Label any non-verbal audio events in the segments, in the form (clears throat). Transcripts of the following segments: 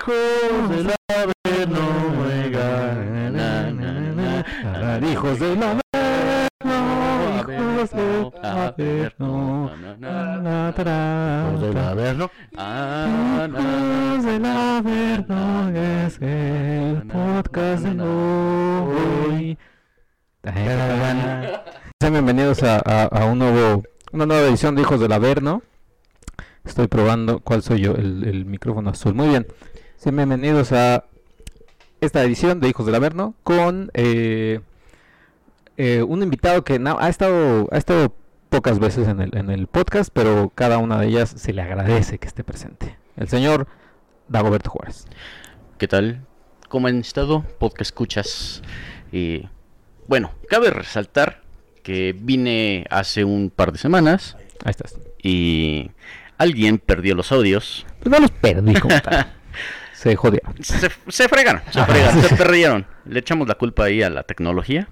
Hijos del Averno, oiga, na, na, na, na, hijos del Averno, hijos del Averno, hijos del Averno, hijos del Averno, es el podcast de hoy. Sean bienvenidos a, a- a un nuevo, una nueva edición de Hijos del Averno. Estoy probando cuál soy yo, el, el micrófono azul. Muy bien. Sean bienvenidos a esta edición de Hijos del Averno con eh, eh, un invitado que ha estado ha estado pocas veces en el, en el podcast, pero cada una de ellas se le agradece que esté presente. El señor Dagoberto Juárez. ¿Qué tal? ¿Cómo han estado? Podcast escuchas. Y bueno, cabe resaltar que vine hace un par de semanas Ahí estás. y alguien perdió los audios. Pues no los perdí como tal. (laughs) Se jodieron. Se, se fregaron, se fregaron, se (laughs) perdieron. Le echamos la culpa ahí a la tecnología.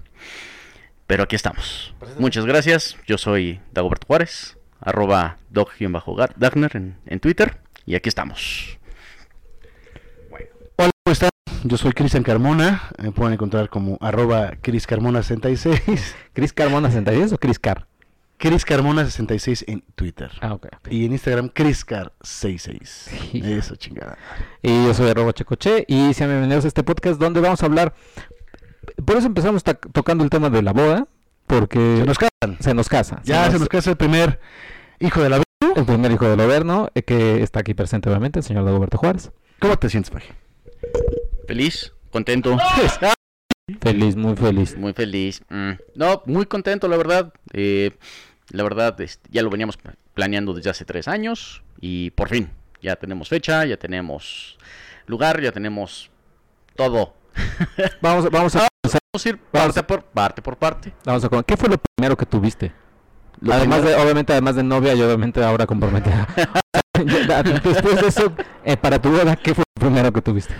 Pero aquí estamos. Muchas gracias. Yo soy Dagoberto Juárez, arroba dog-dagner en, en Twitter. Y aquí estamos. Hola, ¿cómo están? Yo soy Cristian Carmona, me pueden encontrar como arroba Cris Carmona 66, (laughs) ¿Chris Carmona 66 o Chris Car? Cris Carmona 66 en Twitter. Ah, ok. Y en Instagram, CrisCar66. Hijo. Eso, chingada. Y yo soy arroba Checoche y sean bienvenidos a este podcast donde vamos a hablar. Por eso empezamos tocando el tema de la boda, porque Se nos casan. se nos casa. Ya se nos casa el primer hijo de la. El primer hijo del Oberno, eh, que está aquí presente obviamente, el señor Dagoberto Juárez. ¿Cómo te sientes, Paje? Feliz, contento. (laughs) Feliz, muy feliz. Muy feliz. Mm, No, muy contento, la verdad. Eh, la verdad, este, ya lo veníamos pla- planeando desde hace tres años y por fin, ya tenemos fecha, ya tenemos lugar, ya tenemos todo. (laughs) Vamos, vamos a comenzar. Vamos a ir Vamos parte por parte. Por parte. Vamos a ¿Qué fue lo primero que tuviste? Lo además primero- de, obviamente, además de novia y obviamente ahora comprometida. (laughs) (laughs) Después de eso, eh, para tu boda, ¿qué fue lo primero que tuviste?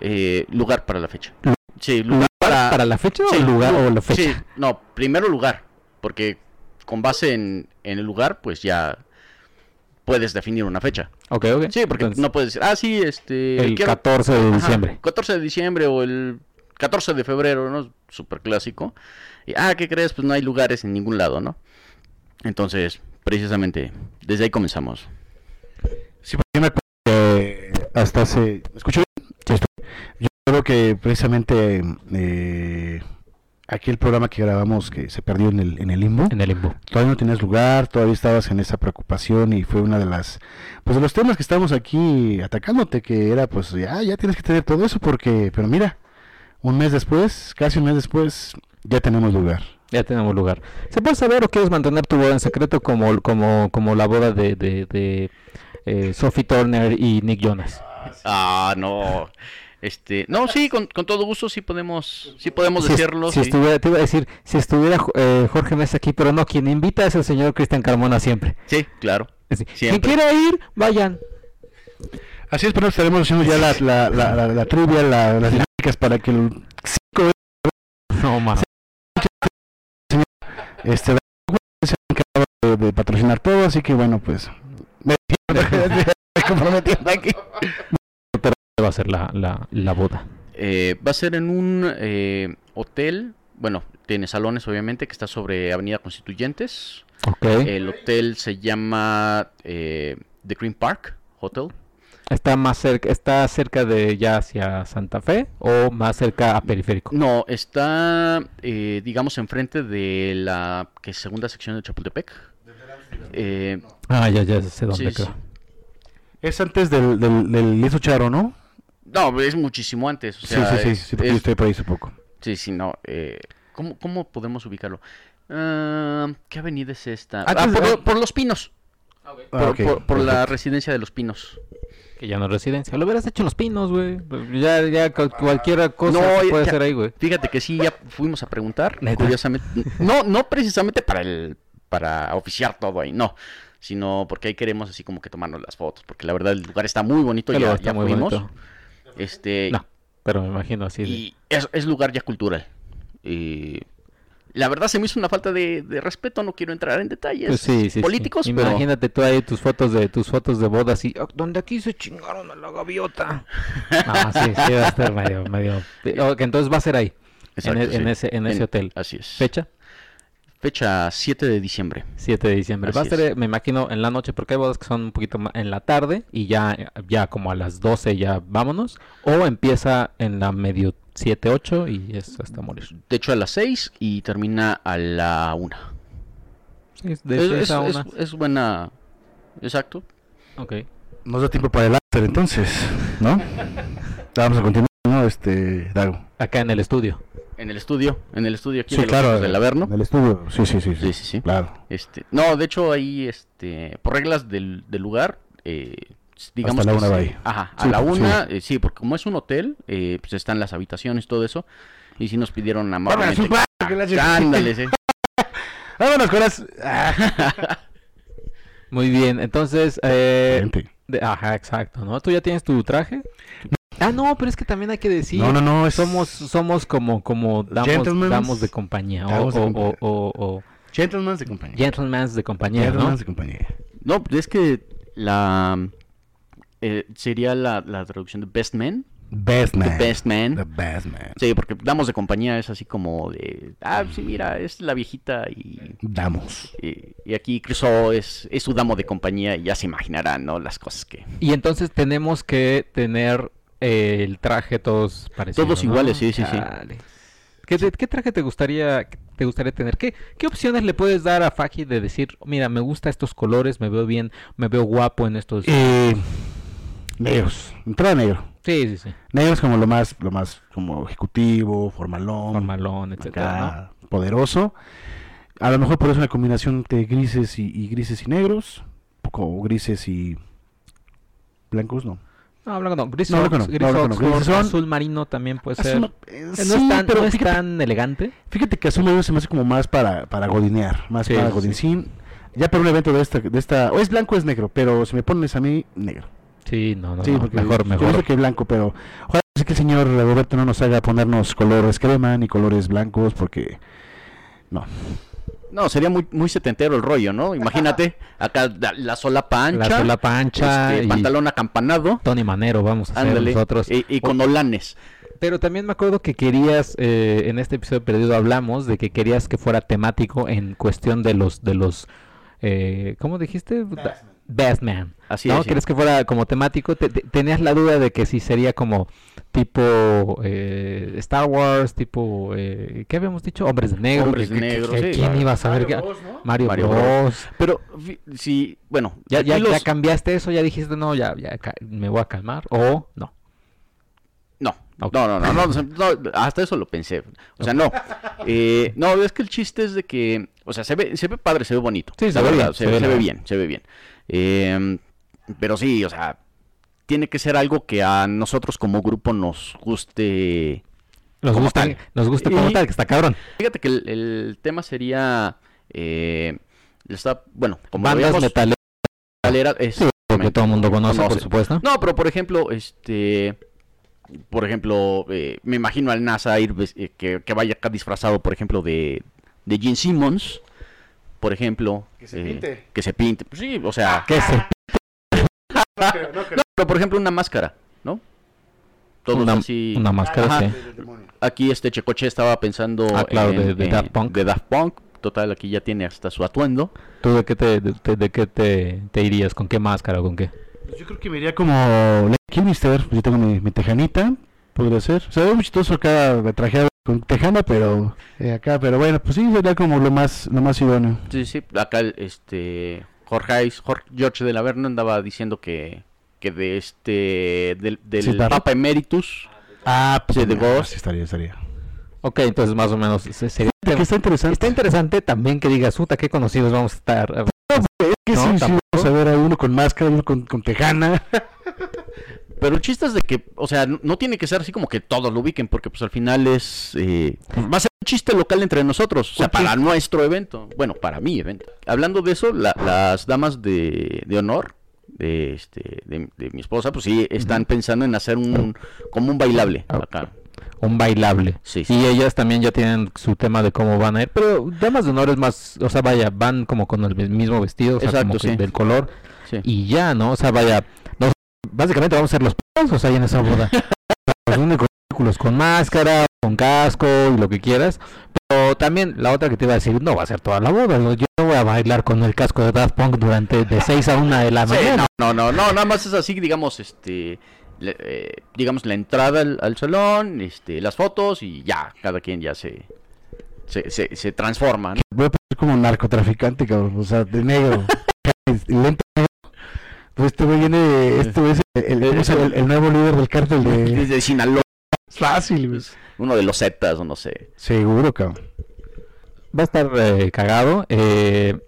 eh, lugar para la fecha. Sí, ¿Lugar lugar para, para... la fecha sí, o lugar lu- o la fecha? Sí, no, primero lugar, porque con base en, en el lugar, pues ya puedes definir una fecha. Ok, ok. Sí, porque Entonces, no puedes decir, ah, sí, este... el quiero- 14 de Ajá, diciembre. 14 de diciembre o el 14 de febrero, ¿no? Súper clásico. Y, ah, ¿qué crees? Pues no hay lugares en ningún lado, ¿no? Entonces, precisamente, desde ahí comenzamos. Sí, porque yo me acuerdo que hasta hace... ¿Me escucho bien? Sí, estoy. Yo creo que precisamente eh, aquel programa que grabamos que se perdió en el, en el limbo, En el limbo. todavía no tenías lugar, todavía estabas en esa preocupación y fue una de las... Pues de los temas que estábamos aquí atacándote, que era pues ya, ya tienes que tener todo eso porque... Pero mira, un mes después, casi un mes después, ya tenemos lugar. Ya tenemos lugar. ¿Se puede saber o quieres mantener tu boda en secreto como, como, como la boda de, de, de eh, Sophie Turner y Nick Jonas? Ah, no. Este, no, sí, con, con todo gusto sí podemos, sí podemos Si, es- decirlo. si sí. estuviera, te iba a decir, si estuviera eh, Jorge Mesa aquí, pero no, quien invita es el señor Cristian Carmona siempre. Sí, claro. Quien quiera ir, vayan. Así es, pero estaremos haciendo ya la, la, la, la, la trivia, la- las dinámicas para que el cinco No, mames. este se ha encargado de, de patrocinar todo, así que bueno, pues me estoy comprometiendo aquí. Va a ser la, la, la boda. Eh, va a ser en un eh, hotel, bueno, tiene salones obviamente, que está sobre Avenida Constituyentes. Ok. El hotel se llama eh, The Green Park Hotel. ¿Está más cerca, está cerca de ya hacia Santa Fe o más cerca a Periférico? No, está, eh, digamos, enfrente de la que es segunda sección de Chapultepec. Eh, Ah, ya, ya sé dónde Sí, sí. creo. Es antes del, del, del Lizo Charo, ¿no? No, es muchísimo antes. o Sí, sea, sí, sí, es- sí, porque yo es- estoy por ahí hace poco. sí, sí, no. eh, ¿cómo, ¿Cómo podemos ubicarlo? Ah, ¿Qué avenida es esta? Ah, por, lo- por Los Pinos. Ah, Por, ok, por- por la residencia de Los Pinos. Que ya no es residencia. Lo hubieras hecho en Los Pinos, güey. Ya, ya cual- cualquier cosa No, se ya- puede ya- hacer ahí, güey. Fíjate que sí, ya fuimos a preguntar, (laughs) ¿Neta? curiosamente. No, no precisamente para el, para oficiar todo ahí, no. Sino porque ahí queremos así como que tomarnos las fotos. Porque la verdad el lugar está muy bonito, ya, está ya muy fuimos. bonito. Este, No, pero me imagino así. de- y es, es lugar ya cultural. Y la verdad se me hizo una falta de, de respeto, no quiero entrar en detalles Pues sí, sí, sí. políticos, pero Imagínate tú ahí tus fotos de tus fotos de bodas y "Ah, donde aquí se chingaron a la gaviota. (laughs) No, sí, sí va a estar medio, medio. (laughs) Ok, entonces va a ser ahí, Exacto, en, e- en ese, en ese hotel. Así es. Fecha Fecha 7 de diciembre. 7 de diciembre. va a ser, es. eh, me imagino, en la noche, porque hay bodas que son un poquito más en la tarde y ya, ya como a las 12 ya vámonos. O empieza en la medio 7, 8 y es hasta morir. De hecho a las 6 y termina a la 1. Sí, es de Es, seis es- a es- una. es buena. Exacto. Ok. Nos da tiempo para el after entonces, ¿no? (laughs) Vamos a continuar, ¿no? Este, Dago. Acá en el estudio. En el estudio, en el estudio aquí Sí, de claro. Del Averno. En el estudio. Sí, sí, sí. Sí, sí, sí. Claro. Este, no, de hecho ahí, este, por reglas del, del lugar, eh, digamos Hasta la que una va ahí. Ajá, a la sí. una, eh, sí, porque como es un hotel, eh, pues están las habitaciones, todo eso, y sí nos pidieron amablemente. su madre, que la chingada. Ándale, sí. (laughs) Vámonos con las... Ah, (laughs) Muy bien, entonces... Eh, de- ajá, exacto, ¿no? ¿Tú ya tienes tu traje? Ah, no, pero es que también hay que decir... No, no, no. Es... Somos, somos como, como damos, damos de compañía. O, Damos de o- compañía. o- o- o Gentlemen de compañía. gentlemans de compañía, ¿no? Gentlemen de compañía. No, pues es que la eh, sería la, la traducción de best man, Best man. the best man. The best man. Sí, porque damos de compañía es así como de, ah, sí, mira, es la viejita y, Damos. y, y aquí Crusoe es, es su damo de compañía y ya se imaginarán, ¿no? Las cosas que... Y entonces tenemos que tener eh, el traje todos parecidos. Todos iguales, sí, sí, sí. Chale. ¿Qué, te- qué traje te gustaría, te gustaría tener? ¿Qué, ¿Qué opciones le puedes dar a Faki de decir, mira, me gusta estos colores, me veo bien, me veo guapo en estos... Eh, negros. Entrada negro. Sí, sí, sí. Negro es como lo más, lo más como ejecutivo, formalón. Formalón, etcétera, poderoso. A lo mejor por eso una combinación de grises y, y grises y negros. Poco grises y blancos, no. No, blanco no, gris, No, blanco no, gris no, son- azul marino también puede ser. Azul- Eh, eh, no sí, es tan, pero no es fíjate, tan elegante. fíjate que azul negro se me hace como más para, para godinear, más Sí, para sí, sí. godincín. Ya para un evento de esta, de esta, o es blanco o es negro, pero si me pones a mí, negro. Sí, no, no, sí, porque mejor, yo mejor. sé que blanco, pero ojalá que el señor Roberto no nos haga ponernos colores crema ni colores blancos, porque no. No, sería muy, muy setentero el rollo, ¿no? Imagínate, (laughs) acá la, la solapa ancha, La solapa ancha este, y pantalón acampanado, Tony Manero vamos a hacer ándale, nosotros. y, y con olanes. Pero también me acuerdo que querías, eh, en este episodio perdido hablamos de que querías que fuera temático en cuestión de los, de los, eh, ¿cómo dijiste? Batman. Así ¿No? es, sí. ¿Quieres que fuera como temático? Te- te- tenías la duda de que si sería como tipo eh, Star Wars, tipo, eh, ¿qué habíamos dicho? Hombres de negro. Hombres de que- negro, que- sí, ¿Quién claro. iba a saber? que- Mario, Mario Bros. Bros. Pero, fi- sí, bueno, Ya, ya, los- ya cambiaste eso, ya dijiste, no, ya, ya me voy a calmar. O no. No, no, no, no, no, hasta eso lo pensé. O sea, no. Eh, no, es que el chiste es de que, o sea, se ve, se ve padre, se ve bonito. Sí, se la ve verdad, bien, se, se ve se la- ve bien, se ve bien. Eh, pero sí, o sea, tiene que ser algo que a nosotros como grupo nos guste. Nos gusta, tal. nos gusta como Y- tal, que está cabrón. Fíjate que el, el tema sería, eh, está, bueno, como Bandas metaleras metalera, es- que todo el mundo conoce, por supuesto. No, pero por ejemplo, este. Por ejemplo, eh, me imagino al NASA ir ves- eh, que, que vaya acá disfrazado, por ejemplo, de, de Gene Simmons. Por ejemplo. Que se eh, pinte. Que se pinte. Pues sí, o sea. ¿Qué es? (laughs) No, pero por ejemplo, una máscara, ¿no? Todos Una, así. una máscara, Ajá. sí. Aquí este Checoche estaba pensando. Ah, claro, en- de- de en- Daft Punk. de Daft Punk. Total, aquí ya tiene hasta su atuendo. ¿Tú de qué te, de, de- de qué te, te irías? ¿Con qué máscara o con qué? Pues Yo creo que me iría como Len Kilmister, pues yo tengo mi, mi tejanita, podría ser. Se ve muy chistoso acá trajeado con tejana, pero eh, acá, pero bueno, pues sí, sería como lo más, lo más idóneo. Sí, sí, acá este Jorge, Jorge George de la Verna andaba diciendo que, que de este del, del Sí, Papa Emeritus Ah, Sí, de sí estaría, estaría. Ok, entonces más o menos se- sería... Que está interesante. Está interesante también que digas, puta, qué conocidos vamos a estar. Es que No, sí, sí, tampoco. vamos a ver a uno con máscara, uno con, con tejana. (laughs) Pero el chiste es de que, o sea, no, no tiene que ser así como que todos lo ubiquen, porque pues al final es... eh, va a ser un chiste local entre nosotros, o sea, para nuestro evento. Bueno, para mi evento. Hablando de eso, la- las damas de, de honor de, este, de, de mi esposa, pues sí, están pensando en hacer un como un bailable acá. un bailable. Sí, sí. Y ellas también ya tienen su tema de cómo van a ir. Pero damas de honor es más, o sea, vaya, van como con el mismo vestido, o sea, Exacto, como que sí. del color. Sí. Y ya, ¿no? O sea, vaya, nos- básicamente vamos a ser los p***os ahí en esa boda. (laughs) los únicos ridículos con máscara, con casco y lo que quieras. Pero también la otra que te iba a decir, no va a ser toda la boda. ¿no? Yo no voy a bailar con el casco de Daft Punk durante de 6 a 1 de la Sí, mañana. no, no, no, no, nada más es así, digamos, este, le- eh, digamos, la entrada al, al salón, este, las fotos y ya, cada quien ya se, se, se, se transforma, ¿no? Voy a poner como narcotraficante, cabrón. O sea, de negro. (laughs) lento negro. Pues este güey viene, este güey es el, nuevo líder del cártel de... (laughs) Desde Sinaloa, Fácil, güey. uno de los Zetas o no sé. Seguro, cabrón. va a estar eh, cagado. eh,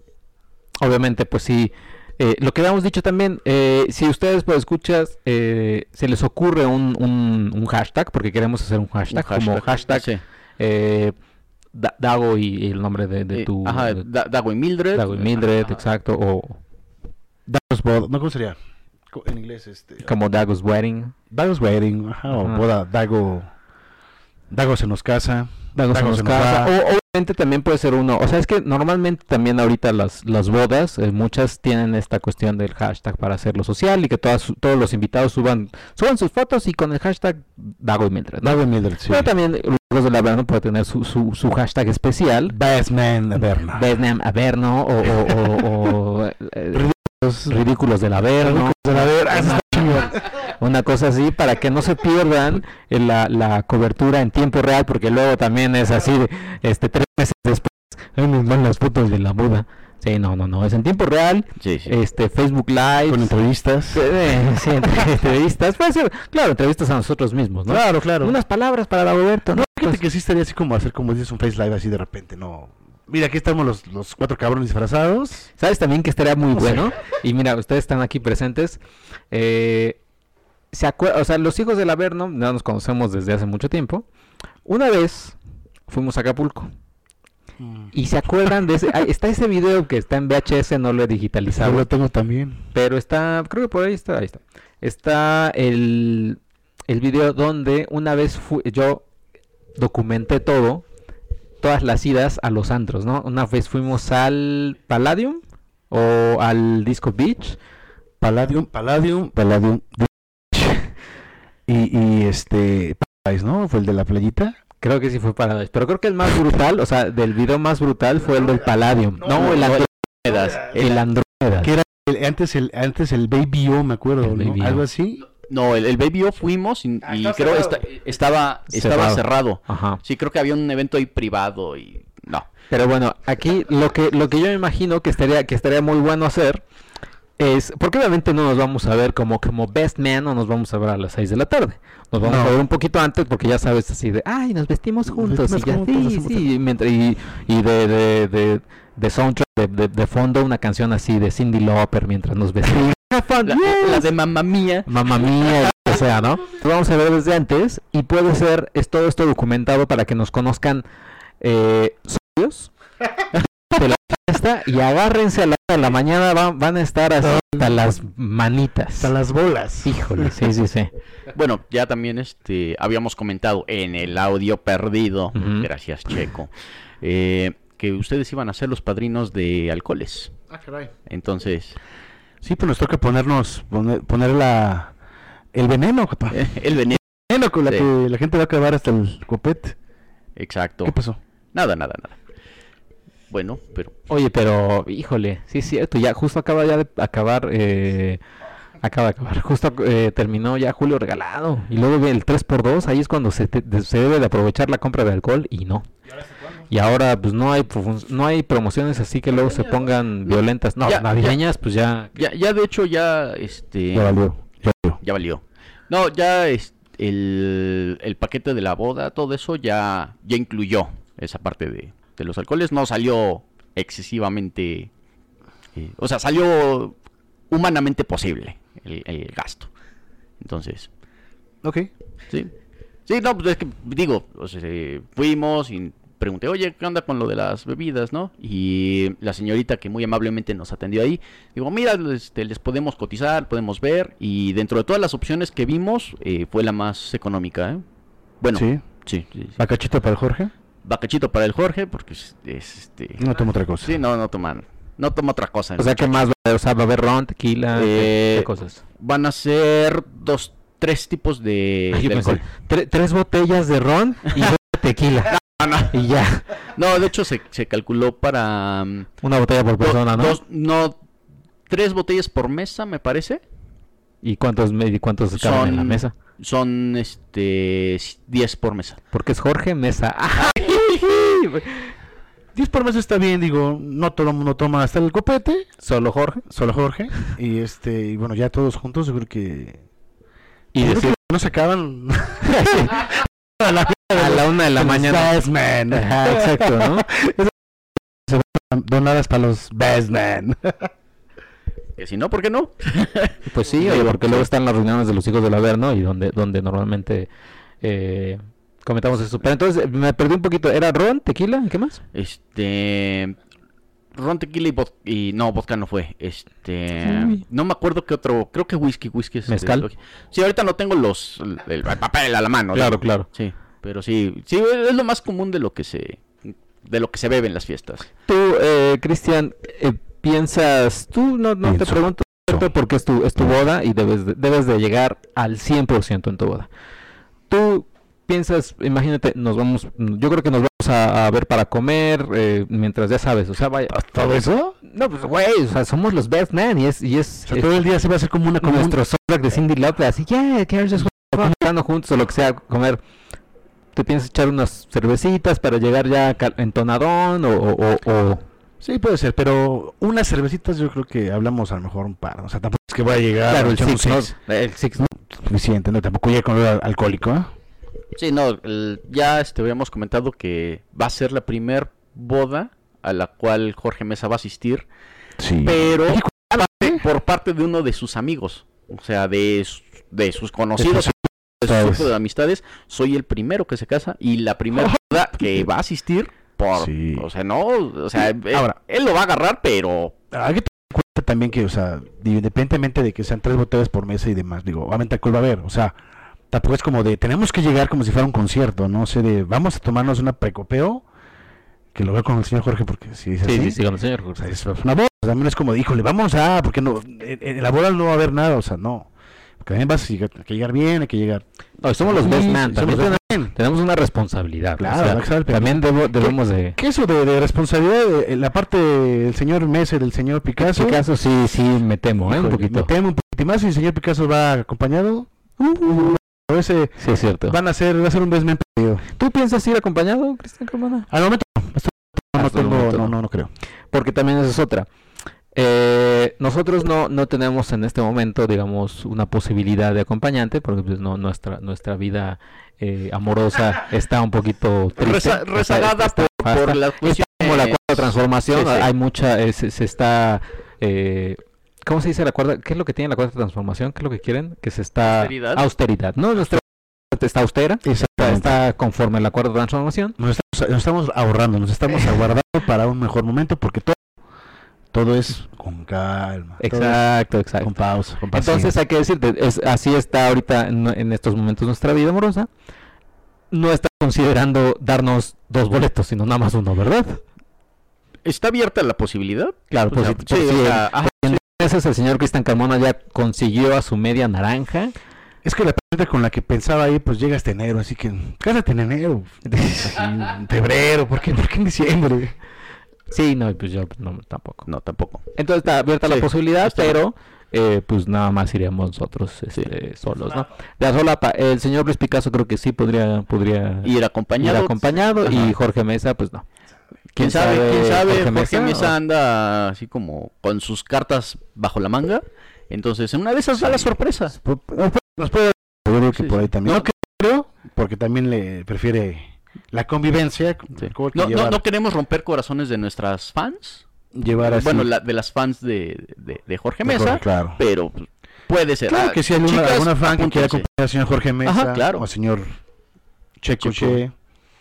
obviamente, pues sí. eh, lo que habíamos dicho también, eh, si ustedes pues escuchas, eh, se les ocurre un, un- un hashtag, porque queremos hacer un hashtag, Un como hashtag sí. eh, Dago y, y el nombre de, de tu... Ajá, de- Dago y Mildred. Dago y Mildred, Ajá. exacto, o Dagos Bod- no, ¿cómo sería? En inglés, este... como Dago's Wedding. Dagos Wedding, ajá, o Ajá. boda, Dago... Dago se nos casa. Dago se nos casa. O obviamente también puede ser uno. O sea, es que normalmente también ahorita las, las bodas, eh, muchas tienen esta cuestión del hashtag para hacerlo social y que todas, todos los invitados suban, suban sus fotos y con el hashtag Dago y Mildred. ¿no? Dago y Mildred, sí. Pero también los de la Averno puede tener su, su, su hashtag especial. Best Man Averna. Vietnam Averno o, o, o- o, (laughs) eh, ridículos del Averno. de la Averna. Ah, chingón. Una cosa así para que no se pierdan en la, la cobertura en tiempo real, porque luego también es así, de, este tres meses después, nos van las fotos de la boda. Sí, no, no, no, es en tiempo real, Sí, sí. este Facebook Live, Con entrevistas. eh, sí, (laughs) entrevistas, puede ser, claro, entrevistas a nosotros mismos, ¿no? Claro, claro. Unas palabras para Dagoberto, ¿no? No, fíjate Pues, que sí estaría así como hacer como dices un face live así de repente, no. Mira, aquí estamos los, los cuatro cabrones disfrazados. ¿Sabes también que estaría muy No sé. bueno? Y mira, ustedes están aquí presentes. Eh, se o sea, los hijos del Averno, no nos conocemos desde hace mucho tiempo. Una vez fuimos a Acapulco. Y se acuerdan de ese. está ese video que está en VHS, no lo he Yo digitalizado. lo tengo también. Pero está, creo que por ahí está, ahí está. Está el, el video donde una vez yo documenté todo, todas las idas a los antros, ¿no? Una vez fuimos al Palladium o al Disco Beach. Palladium, Palladium, Palladium. (laughs) Y, y este. Paradise, ¿no? Fue el de la playita. Creo que sí fue Paradise. Pero creo que el más brutal, o sea, del video más brutal fue el del Palladium. No, el, no, Andrómedas, Andrómedas. el Andrómedas. Que era el- antes el antes el Baby O, me acuerdo, ¿no? Algo así. No, el, el Baby O fuimos y, Ah, y creo esta- estaba, estaba Cerrado. cerrado. Ajá. Sí, creo que había un evento ahí privado y no. Pero bueno, aquí lo que lo que yo me imagino que estaría que estaría muy bueno hacer es porque obviamente no nos vamos a ver como como best man no nos vamos a ver a las 6 de la tarde. Nos vamos No. a ver un poquito antes porque ya sabes así de, ay, nos vestimos Nos juntos vestimos y ya juntos, sí, sí, y, mientras- y, y de, de, de, de soundtrack de, de, de fondo una canción así de Cindy Lauper mientras nos vestimos. La, yes. la de mamá mía. Mamma mía, o sea, ¿no? Lo vamos a ver desde antes y puede ser es todo esto documentado para que nos conozcan eh, socios (laughs) de la fiesta y agárrense a la, a la mañana van, van a estar así hasta las manitas. Hasta las bolas. Híjole, sí, sí, sí. (laughs) Bueno, ya también este habíamos comentado en el audio perdido, gracias Checo, eh, que ustedes iban a ser los padrinos de alcoholes. Ah, caray. Entonces, Sí, pues nos toca ponernos, poner, poner la, el veneno, papá. (laughs) el veneno. veneno con la Sí. que la gente va a acabar hasta el copete. Exacto. ¿Qué pasó? Nada, nada, nada. Bueno, pero Oye, pero híjole, sí es cierto, ya justo acaba ya de acabar eh, acaba de acabar, justo eh, terminó ya Julio regalado y luego ve el 3x2, ahí es cuando se, te- se debe de aprovechar la compra de alcohol y no. Y ahora pues no hay no hay promociones así que luego se pongan violentas. No, Ya, navideñas pues ya ya, ya de hecho ya este Ya valió. Ya valió. ya valió. No, ya es, el, el paquete de la boda, todo eso ya, ya incluyó esa parte de, de los alcoholes. No salió excesivamente, eh, o sea, salió humanamente posible el, el gasto. Entonces, Ok. sí. Sí, no, pues es que digo, o sea, eh, fuimos y pregunté, oye, ¿qué onda con lo de las bebidas, no? Y la señorita que muy amablemente nos atendió ahí, digo, mira, este, les podemos cotizar, podemos ver, y dentro de todas las opciones que vimos, eh, fue la más económica, ¿eh? Bueno, Sí. Sí, sí, sí. Bacachito para el Jorge. Bacachito para el Jorge, porque es, es, este... No tomo otra cosa. Sí, no, no toman. No toma otra cosa. O sea, ¿qué más va a haber? O sea, va a haber ron, tequila, ¿qué- Eh, cosas? Van a ser dos, tres tipos de, Ay, pensé, tre- tres botellas de ron y (laughs) dos de tequila. Y ya, (laughs) No, de hecho se, se calculó para... mm, una botella por do- persona, ¿no? dos- no, tres botellas por mesa, me parece. ¿Y cuántos, me- y cuántos caben en la Son- mesa? Son, este, 10 por mesa. Porque es Jorge Mesa. (laughs) Ay, 10 por mes está bien, digo, no todo el mundo toma hasta el copete, Solo Jorge. solo Jorge. (laughs) Y este, y bueno, ya todos juntos, yo creo que. Y yo creo decir que no se acaban. a la, a la una de la Los mañana. Best man. (laughs) Ajá, exacto, ¿no? Donadas para los best man. Que si no, ¿por qué no? (laughs) Pues sí, oye, porque luego están las reuniones de los hijos del Averno y donde, donde normalmente eh, comentamos eso. Pero entonces me perdí un poquito. ¿Era ron, tequila? ¿Qué más? Este. Ron, tequila y vodka. Y no, vodka no fue. Este. No me acuerdo qué otro. Creo que whisky, whisky es. ¿Mezcal? Sí, ahorita no tengo los. El, el papel a la mano. Claro, claro. Sí, pero sí. Sí, es lo más común de lo que se. De lo que se bebe en las fiestas. Tú, eh, Cristian, eh, piensas, tú no, no te pregunto ¿cierto? porque es tu, es tu boda y debes de, debes de llegar al 100% en tu boda. Tú piensas, imagínate, nos vamos, yo creo que nos vamos a, a ver para comer, eh, mientras ya sabes, o sea, vaya. ¿Todo eso? No, pues güey, o sea, somos los best man y es, y es, O sea, es todo el día se va a hacer como una como un- nuestro soundtrack de Cindy Lauper, así, yeah, just cantando juntos o lo que sea, comer. ¿Te piensas echar unas cervecitas para llegar ya entonadón o, o, o- o- Sí, puede ser, pero unas cervecitas yo creo que hablamos a lo mejor un par. O sea, tampoco es que voy a llegar Claro, a el six. El six, ¿no? Suficiente, no, tampoco llegar con olor alcohólico, ¿eh? Sí, no. el- ya este, habíamos comentado que va a ser la primer boda a la cual Jorge Mesa va a asistir. Sí. Pero por parte de uno de sus amigos. O sea, de, de sus conocidos. Su amistades. grupo de amistades, soy el primero que se casa y la primera (laughs) boda que va a asistir por, Sí. o sea, no, o sea, él, Ahora- él lo va a agarrar, pero Hay que tener en cuenta también que, o sea, independientemente de que sean tres botellas por mesa y demás, digo, obviamente alcohol va a haber, o sea, tampoco es como de, tenemos que llegar como si fuera un concierto, no sé, de, vamos a tomarnos una precopeo, que lo veo con el señor Jorge, porque si dice Sí, así, sí, sí, con el señor. o sea, es una boda, también es como, de, híjole, vamos a, porque no, en, en la boda no va a haber nada, o sea, no, porque también vas a llegar, hay que llegar bien, hay que llegar. No, somos los best man. somos También los tenemos, best man. tenemos una responsabilidad. Claro, o sea, también debo- debemos de... ¿Qué eso de, de responsabilidad de la parte del señor Mesa y del señor Picasso? caso sí, sí me temo, ¿eh? Un poquito. Me temo un poquito más y el señor Picasso va acompañado. Uh, a ese Sí, es cierto. van a ser, va a ser un desmen perdido. ¿Tú piensas ir acompañado, Cristian Carmona? Al momento no, hasta- no, tengo- momento no. no, no creo. Porque también esa es otra. Eh, nosotros no, no tenemos en este momento, digamos, una posibilidad de acompañante, porque pues, no, nuestra, nuestra vida eh, amorosa (laughs) está un poquito triste. está- rezagada está por, como la cuarta transformación, Sí, sí. hay mucha, eh, se, se está... eh, ¿Cómo se dice la cuarta? ¿Qué es lo que tiene la cuarta transformación? ¿Qué es lo que quieren? Que se está... Austeridad. Austeridad. No, nuestra está austera, está, está conforme a la cuarta transformación. Nos, estamos, nos estamos ahorrando, nos estamos (laughs) aguardando para un mejor momento porque todo, todo es con calma. Exacto, exacto. Con pausa, con Entonces hay que decirte, es, así está ahorita en, en estos momentos nuestra vida amorosa. No está considerando darnos dos boletos, sino nada más uno, ¿verdad? ¿Está abierta la posibilidad? Claro, pues sí, ajá, meses el señor Cristian Carmona ya consiguió a su media naranja. Es que la parte con la que pensaba ahí, pues llega este enero, así que cásate en enero. (laughs) En febrero, ¿por qué, ¿por qué en diciembre? Sí, no, pues yo no, tampoco. No, tampoco. Entonces está abierta la Sí, posibilidad, está pero eh, pues nada más iríamos nosotros este, solos, ¿no? De a solapa, el señor Luis Picasso creo que sí podría, podría Ir acompañado. ir acompañado y Ajá. Jorge Mesa, pues no. ¿Quién sabe? ¿Quién sabe? Jorge Mesa, Mesa? anda así como con sus cartas bajo la manga. Entonces, en una de esas da la sorpresa. Nos puede yo creo que Sí, por ahí sí. también. No. No creo, porque también le prefiere la convivencia. Sí. como que No, no, llevar, no queremos romper corazones de nuestras fans. llevar así. Bueno, la- de las fans de, de, de Jorge mejor, Mesa. claro. Pero puede ser. Claro Ah, que si hay alguna, chicas, alguna fan que quiera apúntense. acompañar al señor Jorge Mesa Ajá, claro. o al señor Checo Checo. Che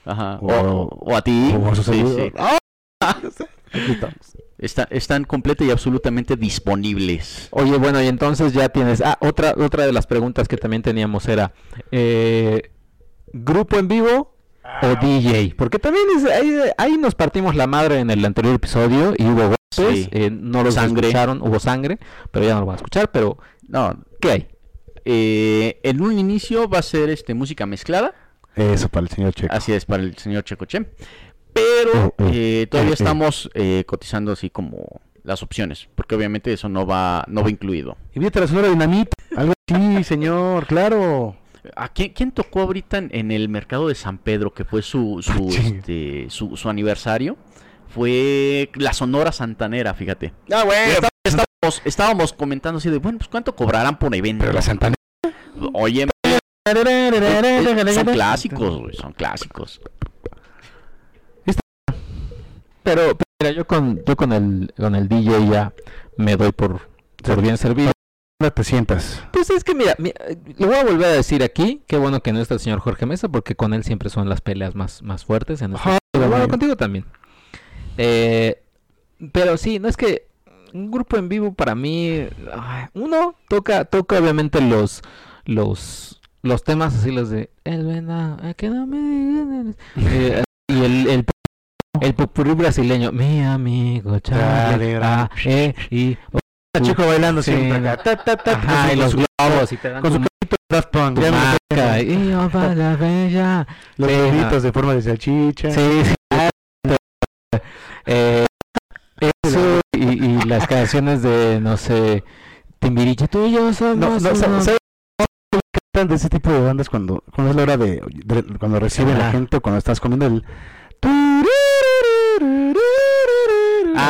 Ajá. O- O, o a ti. o a su Sí, sí. (laughs) ¡Ah! Aquí estamos. Está- están completa y absolutamente disponibles. Oye, bueno, y entonces ya tienes. Ah, otra, otra de las preguntas que también teníamos era: eh, ¿grupo en vivo o DJ, porque también es, ahí, ahí nos partimos la madre en el anterior episodio y hubo golpes, Sí. eh, no los Sangre. escucharon, hubo sangre, pero ya no lo van a escuchar, pero No, ¿qué hay? eh, en un inicio va a ser este música mezclada. Eso para el señor Checo. Así es, para el señor Checoche. Pero Oh, oh, eh, todavía eh, eh. estamos eh, cotizando así como las opciones, porque obviamente eso no va, no va incluido. Y a la Dinamita. Algo así, (laughs) señor, claro. ¿A quién, quién tocó ahorita en, en el mercado de San Pedro, que fue su, (laughs) su, este, su, su aniversario? Fue la Sonora Santanera, fíjate. Ah, güey. Estábamos, estábamos comentando así de, bueno, pues ¿cuánto cobrarán por evento? Pero la Santana. Oye, son clásicos, güey, son clásicos. Pero, pero mira, yo con yo con el con el DJ ya me doy por, por bien servido. ¿Dónde te sientas? Pues es que mira, mira, eh, lo voy a volver a decir aquí, qué bueno que no está el señor Jorge Mesa, porque con él siempre son las peleas más, más fuertes en este bueno, contigo también. Eh, pero sí, no es que un grupo en vivo para mí, uno toca, toca obviamente los, los, los temas así los de el venado, eh, que no me digan, eh, (laughs) y el, el el popurrí brasileño, mi amigo Charlie, ah, eh, y Checo bailando Sí, siempre no. acá. Ta, ta, ta, Ajá, y los globos y te dan Con su carrito de Daft Punk. ya marca, y yo (laughs) para bella. Los deditos de forma de salchicha. Sí, sí. Eh, eso y, y las (laughs) canciones de, no sé, Timbiriche, tú y yo somos No, no. ¿sabes de ese tipo de bandas cuando, cuando es la hora de, de- cuando recibe la gente o cuando estás comiendo el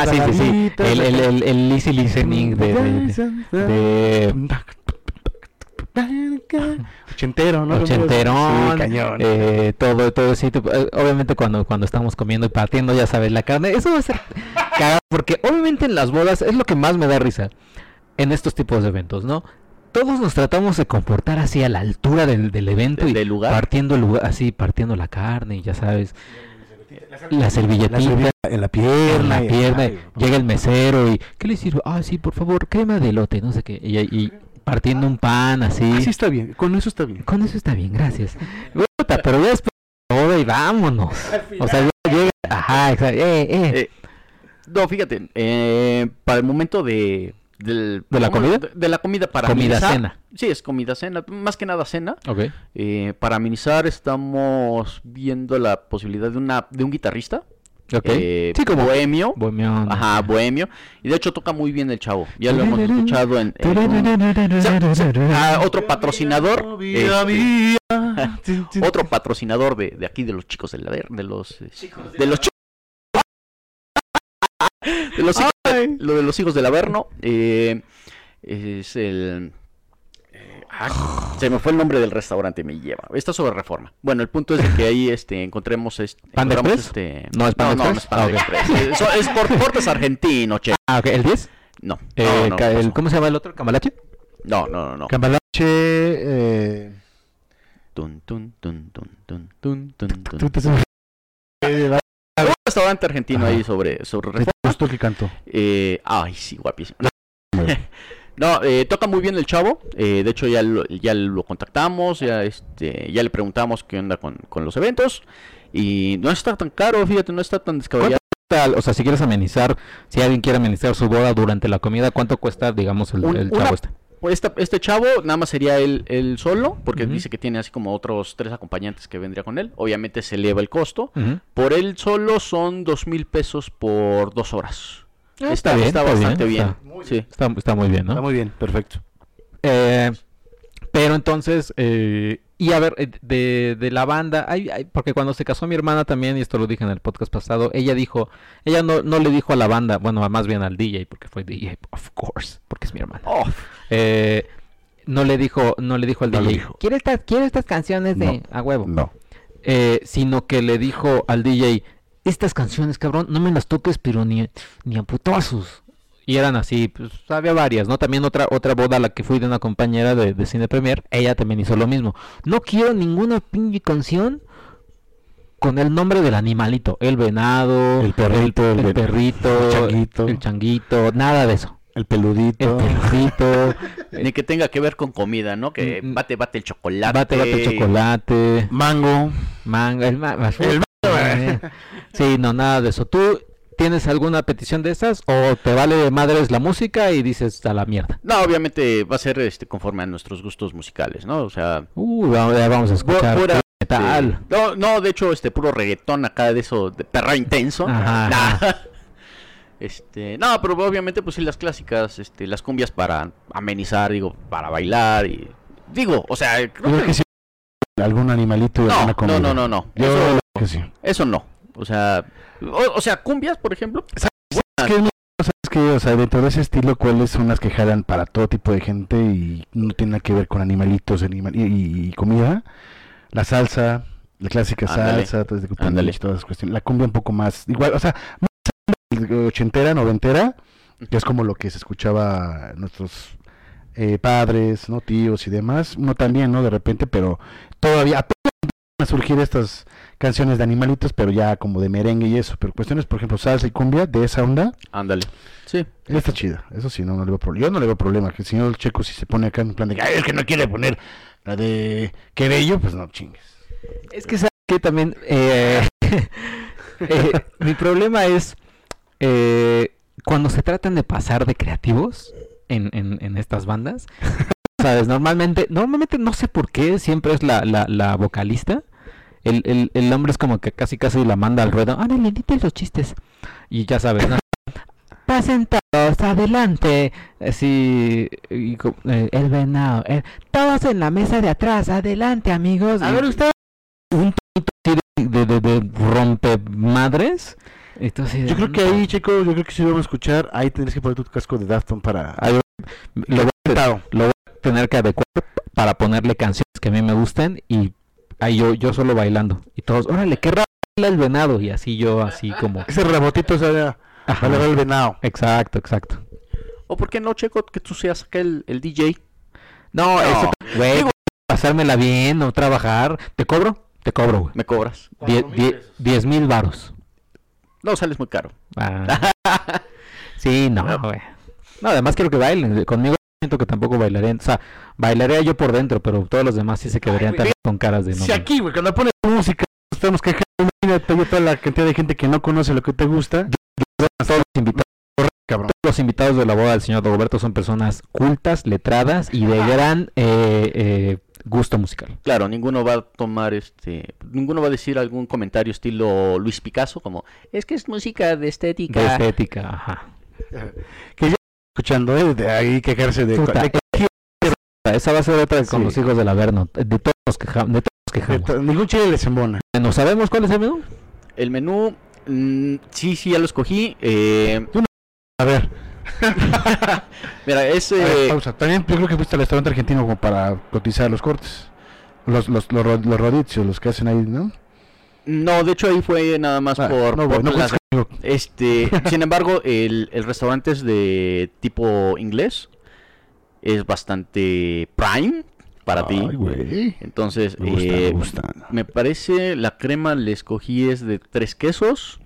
Ah, sí, sí, sí. El, el, el, el easy listening de, de, de- de- ochentero, ¿no? ochenterón, Sí, cañón. eh, todo, todo ese tipo. eh, Obviamente cuando, cuando estamos comiendo y partiendo, ya sabes, la carne, eso va a ser cagado, porque obviamente en las bodas es lo que más me da risa en estos tipos de eventos, ¿no? Todos nos tratamos de comportar así a la altura del, del evento De- y del lugar. partiendo el lugar, así partiendo la carne y ya sabes, la servilletita. La servilleta en la en pierna. la llega el mesero y ¿qué le sirve? Ah, sí, por favor, crema de elote, no sé qué. Y, y partiendo un pan así. Así está bien, con eso está bien. Con eso está bien, gracias. Puta, pero ya después todo y vámonos. O sea, ya llega, ajá, exacto. Eh, eh. Eh, no, fíjate, eh, para el momento de... del- ¿De la comida? De, de la comida para Comida, amenizar. cena. Sí, es comida cena, más que nada cena. Ok. Eh, para amenizar estamos viendo la posibilidad de una de un guitarrista. Ok. eh, sí, como bohemio. bohemio. Ajá, bohemio. Y de hecho toca muy bien el chavo. Ya lo hemos escuchado en... en un- se- se- ah, otro patrocinador. este, otro patrocinador de, de aquí de los chicos de la ver- de los de los chicos de los hijos lo de los hijos del Averno eh, es el eh, ah, se me fue el nombre del restaurante me lleva está sobre reforma bueno el punto es de que ahí este encontremos este ¿Panda encontramos Express? este ¿No es Panda no, no, no es Panda Ah. Express. Es por cortes argentino che Ah, ok. ¿El 10? no Eh, no, el-. ¿Cómo se llama el otro? ¿El ¿Cambalache? no no no no Cambalache, eh, Tun, tun, tun, tun, tun, tun, tun, tun. un restaurante argentino ahí sobre sobre Gustó que cantó. Eh, ay, sí, guapísimo. (laughs) No, eh, toca muy bien el chavo. eh, de hecho, ya lo, ya lo contactamos, ya este, ya le preguntamos qué onda con, con los eventos. Y no está tan caro, fíjate, no está tan descabellado. O sea, si quieres amenizar, si alguien quiere amenizar su boda durante la comida, ¿cuánto cuesta, digamos, el, Un- el una- chavo este? Pues este chavo nada más sería él, él solo, porque dice que tiene así como otros tres acompañantes que vendría con él. Obviamente se eleva el costo. Por él solo son dos mil pesos por dos horas. Ah, está bien, está bastante bien, bien. está- Sí. Está, está muy bien, ¿no? Está muy bien, perfecto. Eh, pero entonces, eh, y a ver, eh, de, de la banda, hay, hay- porque cuando se casó mi hermana también, y esto lo dije en el podcast pasado, ella dijo, ella no, no le dijo a la banda, bueno, más bien al DJ, porque fue DJ, of course, porque es mi hermana. Oh, Eh, no le dijo, no le dijo al No DJ, dijo. quiero estas, quiero estas canciones de a huevo. No. Eh, sino que le dijo al DJ, estas canciones, cabrón, no me las toques, pero ni, ni a putazos. Y eran así, pues había varias, ¿no? También otra otra boda a la que fui de una compañera de, de Cine Premier, ella también hizo lo mismo. No quiero ninguna pinche canción con el nombre del animalito, el venado, El perrito, el, el- perrito, el changuito. el changuito, nada de eso. El El peludito. (laughs) Ni que tenga que ver con comida, ¿no? Que Mm, mm. bate, bate el chocolate. bate, bate el chocolate. Mango. Manga, el, ma- El Eh, Sí, no, nada de eso. ¿Tú tienes alguna petición de esas o te vale de madres la música y dices a la mierda? No, obviamente va a ser este conforme a nuestros gustos musicales, ¿no? O sea, Uh, vamos, a escuchar pura, metal. no, no, de hecho, este puro reggaetón acá de eso, de perra intenso. Ajá, Nah. (laughs) Este, no, pero obviamente pues sí las clásicas, este, las cumbias para amenizar, digo, para bailar y digo, o sea, Yo creo creo que- que sí. Algún animalito y no, no, no, no, no, Yo eso, creo que sí. eso no, o sea, o, o sea, cumbias, por ejemplo, ¿sabes qué? O sea, dentro de ese estilo, ¿cuáles son las que jalan para todo tipo de gente y no tiene nada que ver con animalitos animal y, y- y comida? La salsa, la clásica salsa, todas esas cuestiones. La cumbia un poco más, igual, o sea, más ochentera, noventera, que es como lo que se escuchaba nuestros eh, padres, no tíos y demás, no también, ¿no? De repente, pero todavía apenas a surgir estas canciones de animalitos, pero ya como de merengue y eso, pero cuestiones, por ejemplo, salsa y cumbia, de esa onda, ándale, sí, está chida, eso sí, no, no le veo problema. Yo no le veo problema, que el señor Checo si se pone acá en plan de, ay, es que no quiere poner la de qué bello, pues no chingues. Es que sabes que también eh, (laughs) eh, mi problema es eh, cuando se tratan de pasar de creativos en, en, en estas bandas. Sabes, normalmente, normalmente no sé por qué siempre es la, la, la vocalista. El, el, el hombre es como que casi casi la manda al ruedo. Ah, le dite los chistes. Y ya sabes, ¿no? Pasen todos, adelante. Así, y eh, el venado. todos en la mesa de atrás, adelante, amigos. A Y- ver, usted, un tonito de, de, de, de rompe madres. Entonces, yo creo que ahí, Checo, yo creo que si vamos a escuchar, ahí tendrías que poner tu casco de Dafton para... Ahí lo, lo voy a tener que adecuar para ponerle canciones que a mí me gusten y ahí yo, yo solo bailando. Y todos, órale, qué raro baila el venado. Y así yo, así como. Ese rebotito, o sea, Ajá. vale, el venado. Exacto, exacto. o por qué no, Checo, que tú seas acá el, el DJ, No, No, eso, güey, pasármela bien, no trabajar. ¿Te cobro? Te cobro, güey. me cobras, Die- die- Diez mil varos. no, sales muy caro, Ah. Sí, no, güey. No, además quiero que bailen. Conmigo siento que tampoco bailaré. O sea, bailaría yo por dentro, pero todos los demás sí se quedarían también con caras de no. Si aquí, güey, cuando pones música, estamos quejando, imagínate yo toda la cantidad de gente que no conoce lo que te gusta, Todos los invitados, cabrón. todos los invitados de la boda del señor Dagoberto son personas cultas, letradas y de gran eh, eh, gusto musical. Claro, ninguno va a tomar este, ninguno va a decir algún comentario estilo Luis Picasso como es que es música de estética. De estética, ajá. (laughs) Que ya escuchando, ¿eh? De ahí quejarse de... Puta, de- Esa va a ser otra con Sí. los hijos del Averno. De todos nos quejamos. De todos nos de quejamos. to- ningún chile les embona. ¿No sabemos cuál es el menú? El menú, mm, sí, sí, ya lo escogí. eh, A ver, (laughs) mira, es ver, eh, pausa. También yo creo que fuiste al restaurante argentino como para cotizar los cortes. Los, los, los, los rodicios, los que hacen ahí, ¿no? no, de hecho ahí fue nada más Ah, por, no, por no las-. Este, (laughs) sin embargo, el, el restaurante es de tipo inglés, es bastante prime para ti. Ay, güey. Entonces, Me gusta, eh, me gusta. Me parece la crema le escogí es de tres quesos.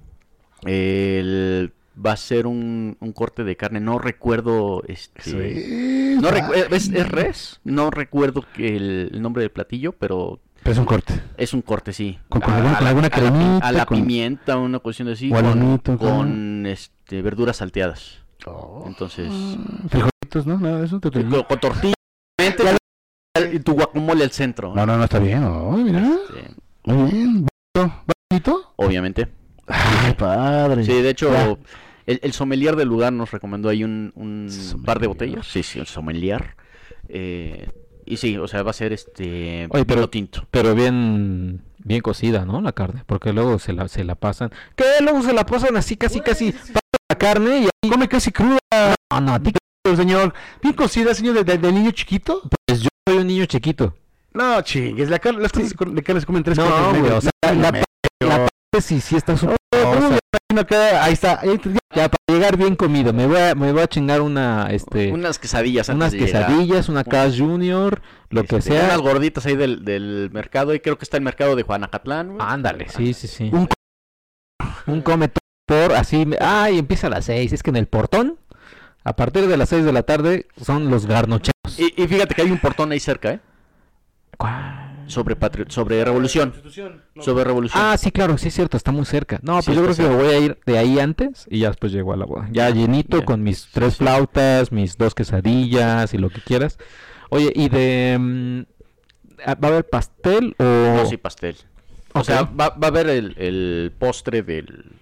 El- va a ser un, un corte de carne. No recuerdo este. Es, No recu- es, es res. No recuerdo el nombre del platillo, pero Pero es un corte. es un corte, sí. Con- con A- alguna- a con la- alguna a la pi- cremita, A la con- pimienta, una cuestión así. O con, hornito, con- con, este, verduras salteadas. Entonces, Frijolitos, ¿no? Nada de eso. te- con, con tortilla. Y tu guacamole al centro. No, no, no, está bien. Oh, mira. Este, Muy bien. ¿Bonito? ¿Bonito? obviamente. Ay, padre. Sí, de hecho, Ya. el, el sommelier del lugar nos recomendó ahí un, un Sommelier. par de botellas. Sí, sí, el sommelier. Eh, y sí, o sea, va a ser este Oye, pero- vino tinto. Pero bien bien cocida, ¿no? La carne. Porque luego se la, se la pasan. ¿Qué? Luego se la pasan así, casi, casi. La carne y ahí. Come casi cruda, No, no, a ti. señor. Bien cocida, señor, de, de- de niño chiquito. Pues yo soy un niño chiquito. No, chingues. La car- las cosas de carne se comen tres No, güey, o sea, la- la no. parte sí, sí está súper. O sea, ahí está. ya para llegar bien comido, me voy a, me voy a chingar una, este, Unas quesadillas unas quesadillas, una Cash Junior, lo que Este, sea. Unas gorditas ahí del, del mercado. Y creo que está el mercado de Juanacatlán. güey. Ándale, sí, sí, sí. Un Un come por así. me- Ah, y empieza a las seis. Es que en el portón, a partir de las seis de la tarde, son los garnocheros. Y, y fíjate que hay un portón ahí cerca, ¿eh? ¿Cuál? Sobre patri- sobre revolución. Sobre revolución. Ah, sí, claro, sí es cierto, está muy cerca. No, Sí, pues yo creo que me voy a ir de ahí antes y ya después llego a la boda. Ya llenito con mis tres flautas, mis dos quesadillas y lo que quieras. Oye, ¿y de... mm, ah, ¿Va a haber pastel o...? No, sí, pastel. O sea, va, va a haber el, el postre del...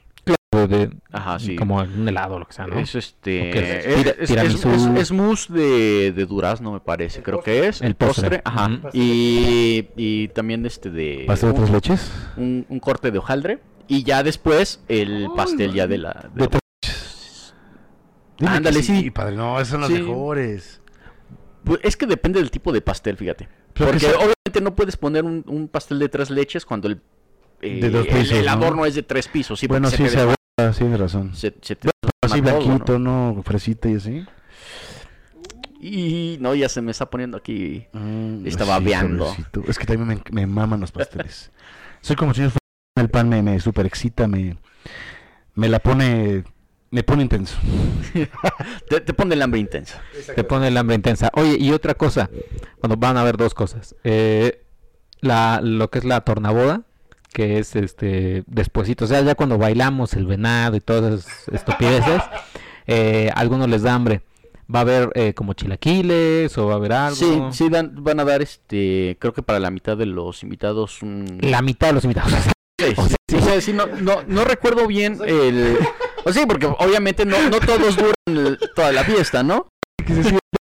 Claro, de, Ajá, sí. Como un helado o lo que sea, ¿no? Es este... ¿O qué es? es- Tira- es- es- tiramisú. es- es mousse de, de durazno, me parece. Creo que es. El postre. Ajá. Y, y también este de... ¿Pastel de tres leches? un- un corte de hojaldre. Y ya después el pastel ya de la... de De Ándale, sí. padre. No, esos son los Sí. mejores. Pues es que depende del tipo de pastel, fíjate. Pero Porque obviamente no puedes poner un, un pastel de tres leches cuando el, eh, De dos el- pisos, el, ¿no? adorno es de tres pisos. Sí, bueno, sí, se aguanta, sí, tienes razón. se- se te Así desma todo, blanquito, ¿no? ¿no? Fresita y así. Y no, ya se me está poniendo aquí. Mm, babeando. pobrecito. Es que también me, me maman los pasteles. (laughs) Soy como si el pan me, me super excita, me, me la pone, me pone intenso. (laughs) Te, te pone el hambre intensa. Te pone el hambre intensa. Oye, y otra cosa. Bueno, van a haber dos cosas. Eh, la, lo que es la tornaboda, que es este despuesito. O sea, ya cuando bailamos el venado y todas esas estupideces, (laughs) eh, a algunos les da hambre. Va a haber eh, como chilaquiles o va a haber algo. Sí, sí, van a dar este. Creo que para la mitad de los invitados. Un... La mitad de los invitados. Sí, (laughs) o sea, sí, o sea, sí, no, no, no recuerdo bien el. O sí, porque obviamente no, no todos duran el- toda la fiesta, ¿no? (laughs)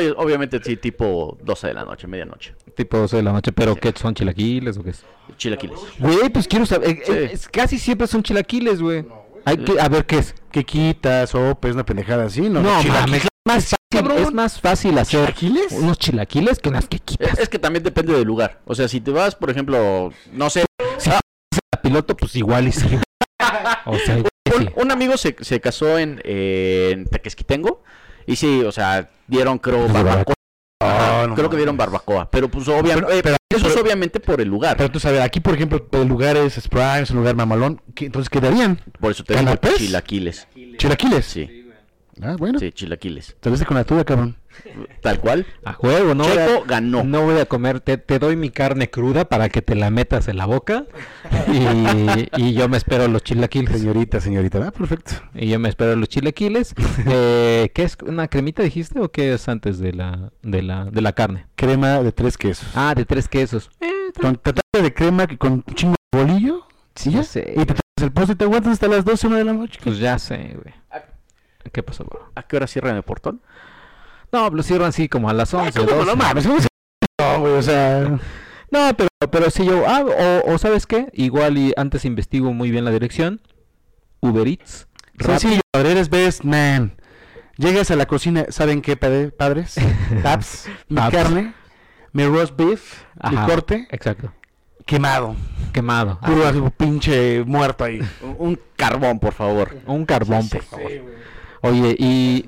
No, obviamente sí, tipo 12 de la noche, medianoche. tipo 12 de la noche, pero ¿qué son chilaquiles o qué es? Chilaquiles. Güey, pues quiero saber. eh, Sí. eh, es- casi siempre son chilaquiles, güey. Hay que, a ver qué es. ¿Qué quitas? Sopes, una pendejada así, ¿no? No, Chilaquiles. es más fácil, cabrón. es más fácil hacer ¿Chilaquiles? unos chilaquiles que unas Es, quequitas. es que también depende del lugar. O sea, si te vas, por ejemplo, no sé, La piloto, pues igual y sí. (laughs) O sea, igual y un, sí. un amigo se, se casó en, eh, en Tequesquitengo y sí, o sea, dieron creo barbacoa. Ajá, Ah, no creo que dieron barbacoa, pero pues obviamente, eso es obviamente por el lugar. Pero tú sabes, aquí por ejemplo, el lugar es Prime, es un lugar mamalón, ¿qué- entonces quedarían por eso te digo ¿Canapés? chilaquiles. chilaquiles. Sí, Ah, bueno, sí, chilaquiles. te ves con la tuya, cabrón. Tal cual. A juego, ¿no? Checo voy a- ganó. No voy a comer, te, te doy mi carne cruda para que te la metas en la boca y, y yo me espero los chilaquiles. Señorita, señorita, ah, perfecto. Y yo me espero los chilaquiles. (laughs) Eh, ¿Qué es? ¿Una cremita dijiste o qué es antes de la, de la, de la carne? Crema de tres quesos. Ah, de tres quesos. Con tatada de crema con un chingo de bolillo. Sí, ¿y ya? sé. Y te traes el postre y te aguantas hasta las 12 una de la noche. Pues ya sé, güey. ¿Qué pasó, bro? ¿A qué hora cierran el portón? No, lo cierran así como a las 11, ¿Cómo no 12. mames? ¿cómo se- No, güey, o sea... (laughs) No, pero, pero si yo, ah, o, o ¿sabes qué? Igual y antes investigo muy bien la dirección. Uber Eats. Sencillo, padre, eres best man. Llegas a la cocina, ¿saben qué, padre- padres? (laughs) Taps, mi Taps. carne, mi roast beef, mi corte, Exacto. quemado. Quemado. Ah, Puro así, pinche muerto ahí. Un, un carbón, por favor. un carbón, Sí, sí, por favor. Oye, y,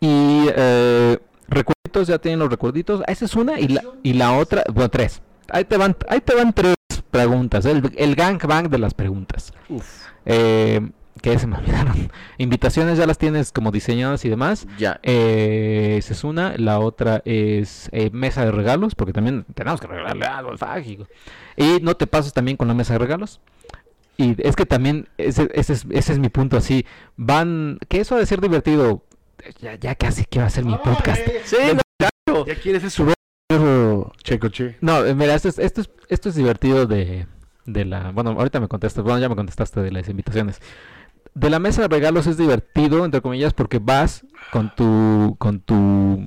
y eh, recuerditos, ya tienen los recuerditos. Esa es una y la, y la otra, bueno, tres. Ahí te van, ahí te van tres preguntas. El, el gangbang de las preguntas. Eh, que se me (laughs) olvidaron. Invitaciones ya las tienes como diseñadas y demás. Ya. Eh, esa es una. La otra es eh, mesa de regalos, porque también tenemos que regalarle algo al Fagico. Y no te pases también con la mesa de regalos. Y es que también, ese, ese es, ese es mi punto así. Van, que eso ha de ser divertido. Ya, ya casi quiero hacer mi podcast. Sí, no, claro. Ya quieres ese sudor, checo, che. No, eh, mira, esto es, esto es, esto es divertido de, de la... Bueno, ahorita me contestas, bueno, ya me contestaste de las invitaciones. De la mesa de regalos es divertido, entre comillas, porque vas con tu, con tu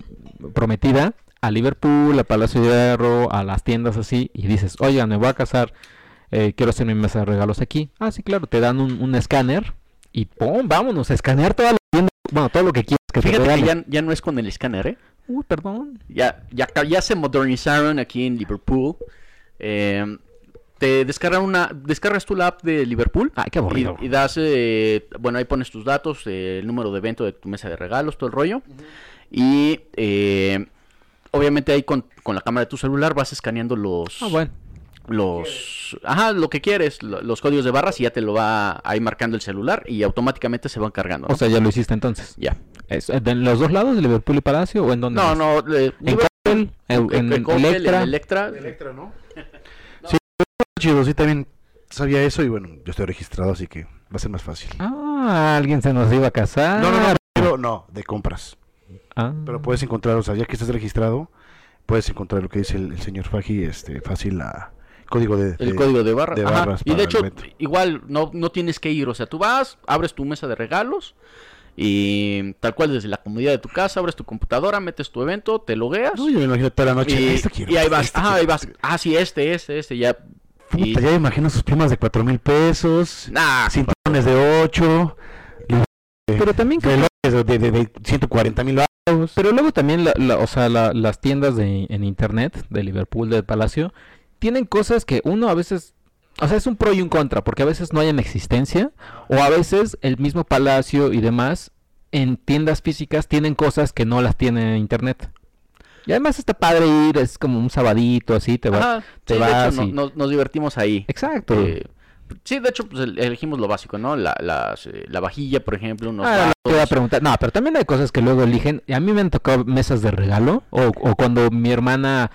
prometida a Liverpool, a Palacio de Hierro, a las tiendas así, y dices, oigan, me voy a casar, eh, quiero hacer mi mesa de regalos aquí. Ah, sí, claro, te dan un, un escáner y ¡pum! Vámonos a escanear toda la tienda, bueno, todo lo que quieras que te Fíjate que ya, ya no es con el escáner, ¿eh? Uy, perdón. Ya, ya, se modernizaron aquí en Liverpool. Eh, te descargan una, descargas la app de Liverpool. Ay, qué aburrido. Y, y das, eh, bueno, ahí pones tus datos, eh, el número de evento de tu mesa de regalos, todo el rollo. Y eh, obviamente ahí con, con la cámara de tu celular vas escaneando los... Ah, bueno. Los... Ajá, lo que quieres, lo- los códigos de barras y ya te lo va ahí marcando el celular y automáticamente se van cargando. ¿no? O sea, ya lo hiciste entonces. ya. Es- ¿En los dos lados, de Liverpool y Palacio, o en dónde? No, más? no, eh, ¿En Coppel, en, En, en Coppel, en Electra. Electra. Electra, ¿no? (laughs) Sí, chido, sí, también sabía eso y bueno, yo estoy registrado, así que va a ser más fácil. Ah, alguien se nos iba a casar. No, no, no, pero no, de compras. Ah. Pero puedes encontrar, o sea, ya que estás registrado, puedes encontrar lo que dice el, el señor Faji, este, fácil la código de, El de- código de barra. de barras Y de hecho, igual no, no tienes que ir. O sea, tú vas, abres tu mesa de regalos y tal cual desde la comodidad de tu casa, abres tu computadora, metes tu evento, te logueas. No, yo me imagino toda la noche. y, "Este quiero, y ahí vas. este quiero". ahí vas. Ah, sí, este, este, este. Ya. Puta, y- ya me imagino sus primas de cuatro mil pesos, Nah, cinturones de 8, Pero también creo que- de, de, de 140 mil baros. Pero luego también, la, la- o sea, la- las tiendas de, en internet de Liverpool, del Palacio, tienen cosas que uno a veces, o sea, es un pro y un contra, porque a veces no hay en existencia, o a veces el mismo Palacio y demás, en tiendas físicas, tienen cosas que no las tienen en internet. Y además está padre ir, es como un sabadito, así, te vas. Ajá, te sí, de vas hecho, no- y- nos, divertimos ahí. Exacto. Eh, sí, de hecho, pues el- elegimos lo básico, ¿no? La, las, eh, la vajilla, por ejemplo, unos Ah, lo que iba a preguntar. No, pero también hay cosas que luego eligen. A mí me han tocado mesas de regalo. O, o cuando mi hermana,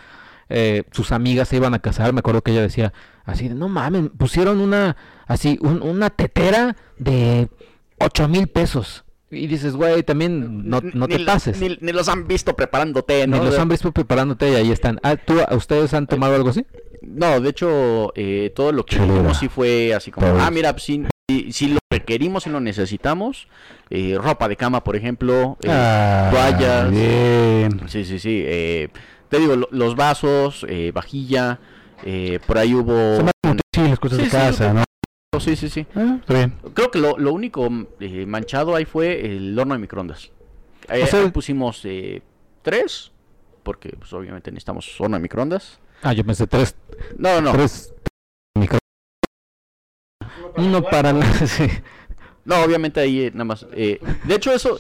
eh, sus amigas se iban a casar, me acuerdo que ella decía así, de, no mames, pusieron una, así, un- una tetera de ocho mil pesos. Y dices, güey, también no, no Ni te pases. Ni, Ni, ni los han visto preparándote, ¿no? los han visto preparándote y ahí están. Ah, ¿tú, ¿Ustedes han tomado algo así? No, de hecho, eh, todo lo que hicimos sí fue así como, Todos. ah, mira, sí, sí lo requerimos y lo necesitamos. Eh, ropa de cama, por ejemplo. eh, Ah, toallas. Bien. Sí, sí, sí. eh, te digo, lo- los vasos, eh, vajilla. eh, por ahí hubo... Sí, las cosas Sí, de sí, casa, ¿no? Sí, sí, sí. Ah, está bien. Creo que lo, lo único eh, manchado ahí fue el horno de microondas. Ahí, O sea- ahí pusimos eh, tres, porque pues, obviamente necesitamos horno de microondas. Ah, yo pensé tres. No, no, Tres micro- Uno para la... (laughs) sí. no, obviamente ahí eh, nada más. eh, de hecho, eso,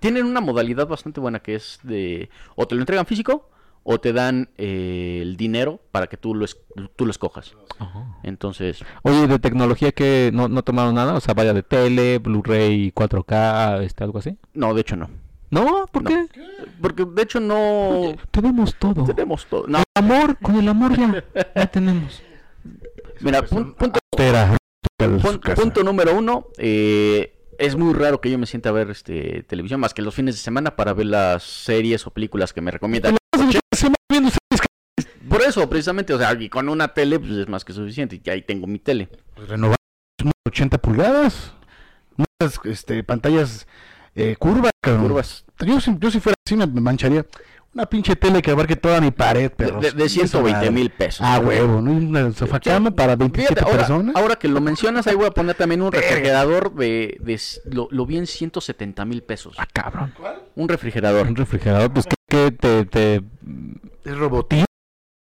tienen una modalidad bastante buena que es de, o te lo entregan físico, o te dan eh, el dinero para que tú lo, es- tú lo escojas. Entonces, Oye, de tecnología que no, no tomaron nada, o sea, vaya de tele, Blu-ray, 4K, este, algo así. no, de hecho no. No, ¿por No. qué? Porque de hecho no Tenemos todo. tenemos todo. No, El amor, con el amor ya, ya tenemos. mira, pun- punto Espera. Pun- punto número uno, eh, es muy raro que yo me sienta a ver este televisión más que los fines de semana para ver las series o películas que me recomiendan. Se me viendo ustedes Por eso, precisamente, o sea, y con una tele pues, es más que suficiente y ahí tengo mi tele. Pues renovar 80 pulgadas. Unas este, pantallas eh, curvas. Curvas Yo, si, yo si fuera así me mancharía. Una pinche tele que abarque toda mi pared, de, pero. de- de 120 mil pesos. Ah, huevo, ¿no? Una sofá cama para 27 Fíjate, ahora, personas. ahora que lo mencionas, ahí voy a poner también un refrigerador de, lo, lo vi en 170 mil pesos. Ah, cabrón. Un refrigerador. Un refrigerador, pues que, que te, te, Es robotín.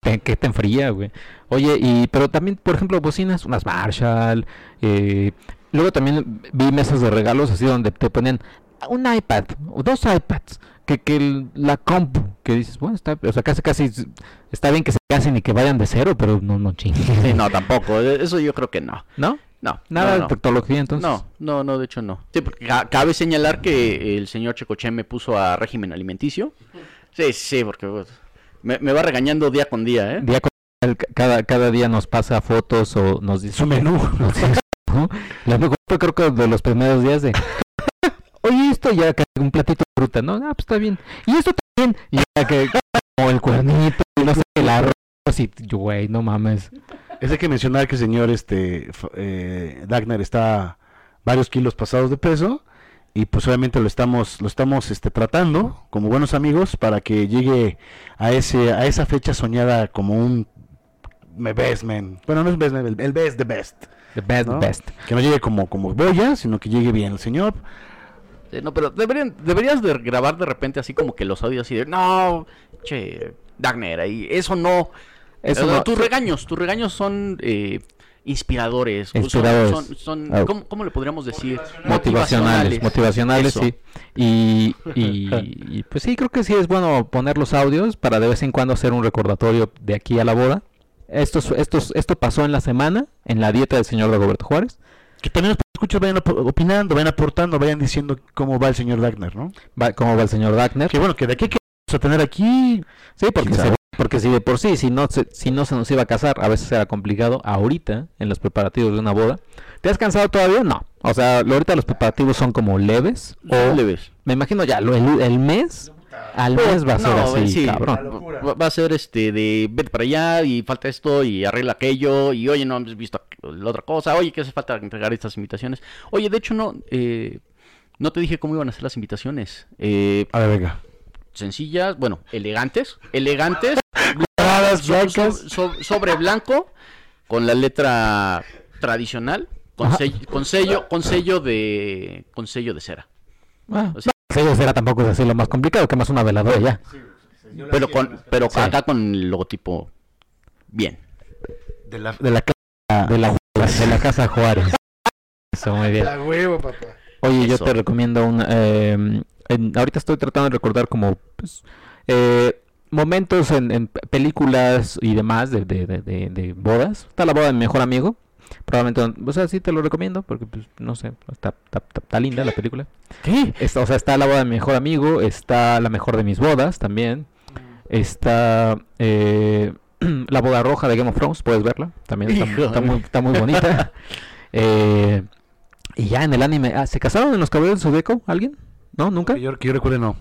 que te enfría, güey. Oye, y pero también, por ejemplo, bocinas, unas Marshall. eh, luego también vi mesas de regalos así donde te ponen un iPad o dos iPads. Que, que el- la compu, que dices, bueno, está, o sea, casi, casi, está bien que se casen y que vayan de cero, pero no, no chingues. (laughs) Sí, no, tampoco. eh, Eso yo creo que no. ¿No? No. Nada no, de no. tecnología, entonces. No, no, no, de hecho no. Sí, porque ca- cabe señalar que el señor Checoche me puso a régimen alimenticio. Sí, sí, porque pues, me, me va regañando día con día, ¿eh? Día con- cada, cada día nos pasa fotos o nos dice Su menú. (laughs) nos dice mejor fue creo que de los primeros días de oye esto ya que un platito de fruta, ¿no? Ah, pues está bien. Y esto también. Y ya que como el cuernito, y no sé, el arroz y yo, güey, no mames. Es hay que mencionar que el señor este, eh, Dagner está varios kilos pasados de peso y pues obviamente lo estamos lo estamos este, tratando como buenos amigos para que llegue a ese a esa fecha soñada como un me best man. Bueno, no es best man, el, el best the best. The best, ¿no? best. Que no llegue como como boya, sino que llegue bien el señor. Sí, no, pero deberían, deberías de grabar de repente así como que los audios así de, no, che, Dagner, ahí, eso no. Eso no- tus regaños, tus regaños son eh, inspiradores. Inspiradores. Son, son- Ah. ¿cómo, cómo le podríamos decir? motivacionales, motivacionales, sí. Y, y, y, pues sí, creo que sí es bueno poner los audios para de vez en cuando hacer un recordatorio de aquí a la boda. Esto, es- esto, es- esto pasó en la semana, en la dieta del señor Dagoberto Juárez. Que también los escuchas vayan op- opinando, vayan aportando, vayan diciendo cómo va el señor Dagner, ¿no? Va, ¿Cómo va el señor Dagner? Que bueno, que de aquí que a tener aquí. Sí, porque, porque si de por sí, si no, se, si no se nos iba a casar, a veces era complicado. Ahorita, en los preparativos de una boda, ¿te has cansado todavía? No. O sea, ahorita los preparativos son como leves. O, le ves? me imagino ya, lo- el, el mes, al mes va a ser No, así, sí, cabrón. Va, va a ser este de vete para allá y falta esto y arregla aquello y oye no has visto la otra cosa, oye que hace falta entregar estas invitaciones. Oye, de hecho no eh, no te dije cómo iban a ser las invitaciones. Eh, A ver, venga. sencillas, bueno, elegantes, elegantes, Paradas so- blancas. so- so- sobre blanco con la letra tradicional con sello, con sello con sello de con sello de cera. Ah, O sea- sello de cera tampoco es así lo más complicado, que más una veladora ya. Pero con pero Sí. acá con el logotipo bien. De la, de la De la, de la casa Juárez. Eso, muy bien. La huevo, papá. Oye, yo Eso. te recomiendo una... eh, en- ahorita estoy tratando de recordar como pues, eh, momentos en, en pe- películas y demás de, de, de, de- de bodas. Está la boda de mi mejor amigo. Probablemente, o sea, sí te lo recomiendo porque, pues, no sé, está, está, está- está linda la película. ¿Qué? Está, o sea, está la boda de mi mejor amigo, está la mejor de mis bodas también. Está eh, (clears throat) la boda roja de Game of Thrones, puedes verla. También está, está muy, está muy bonita. (laughs) Eh, y ya en el anime, ah, ¿se casaron en los caballeros del Zodíaco? ¿Alguien? ¿No? ¿Nunca? Yo, que yo recuerde, no.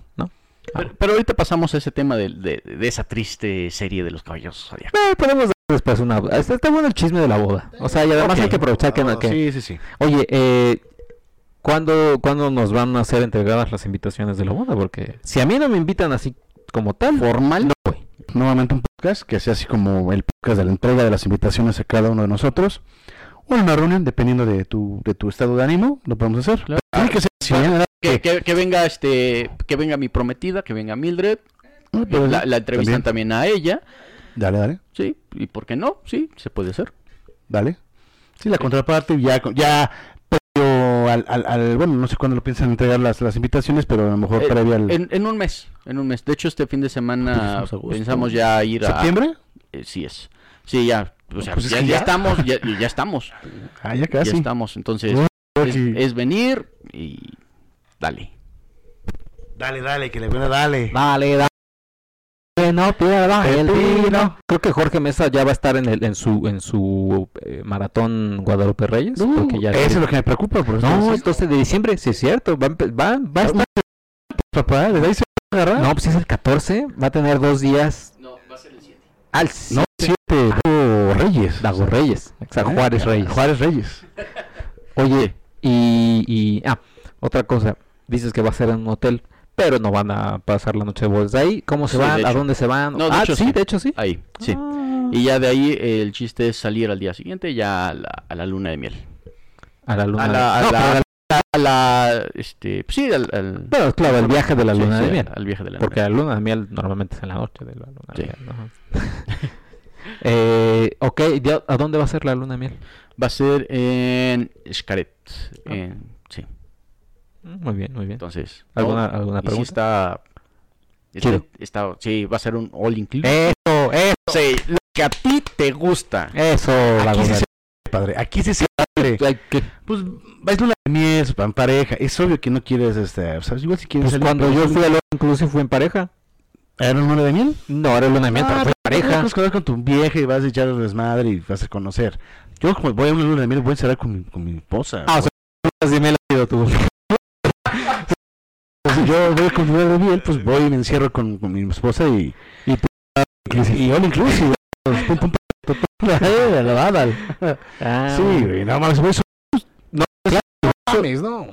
Pero, pero ahorita pasamos a ese tema de, de- de esa triste serie de los caballeros Zodiaco. Eh, podemos después una... Está, está bueno el chisme de la boda. O sea, y además hay que aprovechar que... no- Oh, que- Sí, sí, sí. Oye, eh, ¿cuándo, ¿cuándo nos van a ser entregadas las invitaciones de la boda? Porque si a mí no me invitan así como tal, Formal. no voy. Nuevamente un podcast que sea así como el podcast de la entrega de las invitaciones a cada uno de nosotros. O en una reunión, dependiendo de tu, de tu estado de ánimo, lo podemos hacer. Claro. Pero tiene que ser así. Que, que- que venga este, que venga mi prometida, que venga Mildred, Ah, pero la, la entrevistan también. también a ella, Dale, dale, sí, y por qué no, sí, se puede hacer. dale. Sí, la contraparte ya, ya previo al, al, al- bueno, no sé cuándo lo piensan entregar las, las invitaciones, pero a lo mejor Eh, previo al En, en un mes, en un mes. De hecho, este fin de semana agosto. pensamos ya ir a... septiembre. eh, sí es. Sí, ya, o sea, Pues es ya, que ya ya. estamos, ya, ya estamos, (laughs) Ah, ya ya casi. estamos. Entonces, es, sí. es venir y dale. Dale, dale, que le buena, dale. Dale, dale. Que no pierda el vino. Creo que Jorge Mesa ya va a estar en, el, en su en su eh, maratón Guadalupe Reyes. No, porque ya eso es lo que me preocupa, por eso No, es 12 de diciembre, sí es cierto. Va, a empe- va, va a estar. papá, ¿le dais a agarrar? No, pues es el 14. Va a tener dos días No, va a ser el 7. al no, siete, Dago Reyes. Dago Reyes. Exacto, ¿Eh? Juárez Reyes. Juárez Reyes. (laughs) Oye, y, y. Ah, otra cosa. Dices que va a ser en un hotel. Pero no van a pasar la noche de bodas ahí. ¿Cómo se Sí, van? ¿A dónde se van? No, de ah, hecho, sí, sí. de hecho sí. Ahí, sí. Ah. Y ya de ahí eh, el chiste es salir al día siguiente ya a la, a la luna de miel. A la luna. A de- a No, la- la- a la- este, pues sí, al, al- Pero claro, el viaje de la luna sí, de miel. al viaje de la Porque la luna de miel normalmente es en la noche de la luna de miel. ¿no? (laughs) eh, ok, ¿ya- ¿a dónde va a ser la luna de miel? Va a ser en Xcaret. en- sí, Mm, Muy bien, muy bien. entonces. ¿Alguna, no, alguna pregunta? está, Chido. está, está- sí, va a ser un all inclusive. Eso, eso, Sí, lo que a ti te gusta. eso, la Aquí sí se padre. Aquí sí se padre. Pues vais luna de miel, en pareja. Es obvio que no quieres, este, sea, igual si quieres Pues cuando yo fui a All Inclusive fue en pareja. ¿Era una luna de miel? No, era luna de miel, pero Ah, fue en pero pareja. Vas a conocer con tu vieja y vas a echar desmadre y vas a conocer. Yo como voy a una luna de miel, voy a encerrar con mi, con mi esposa. Ah, o sea, lunas de miel ha sido tú. Pues, si yo voy con luna de miel, pues voy y me encierro con, con mi esposa y... Y, y, y all inclusive. pum, pum, pum, (laughs) la bada. Ah, Sí, güey, no mames, güey, eso- No, mames, no.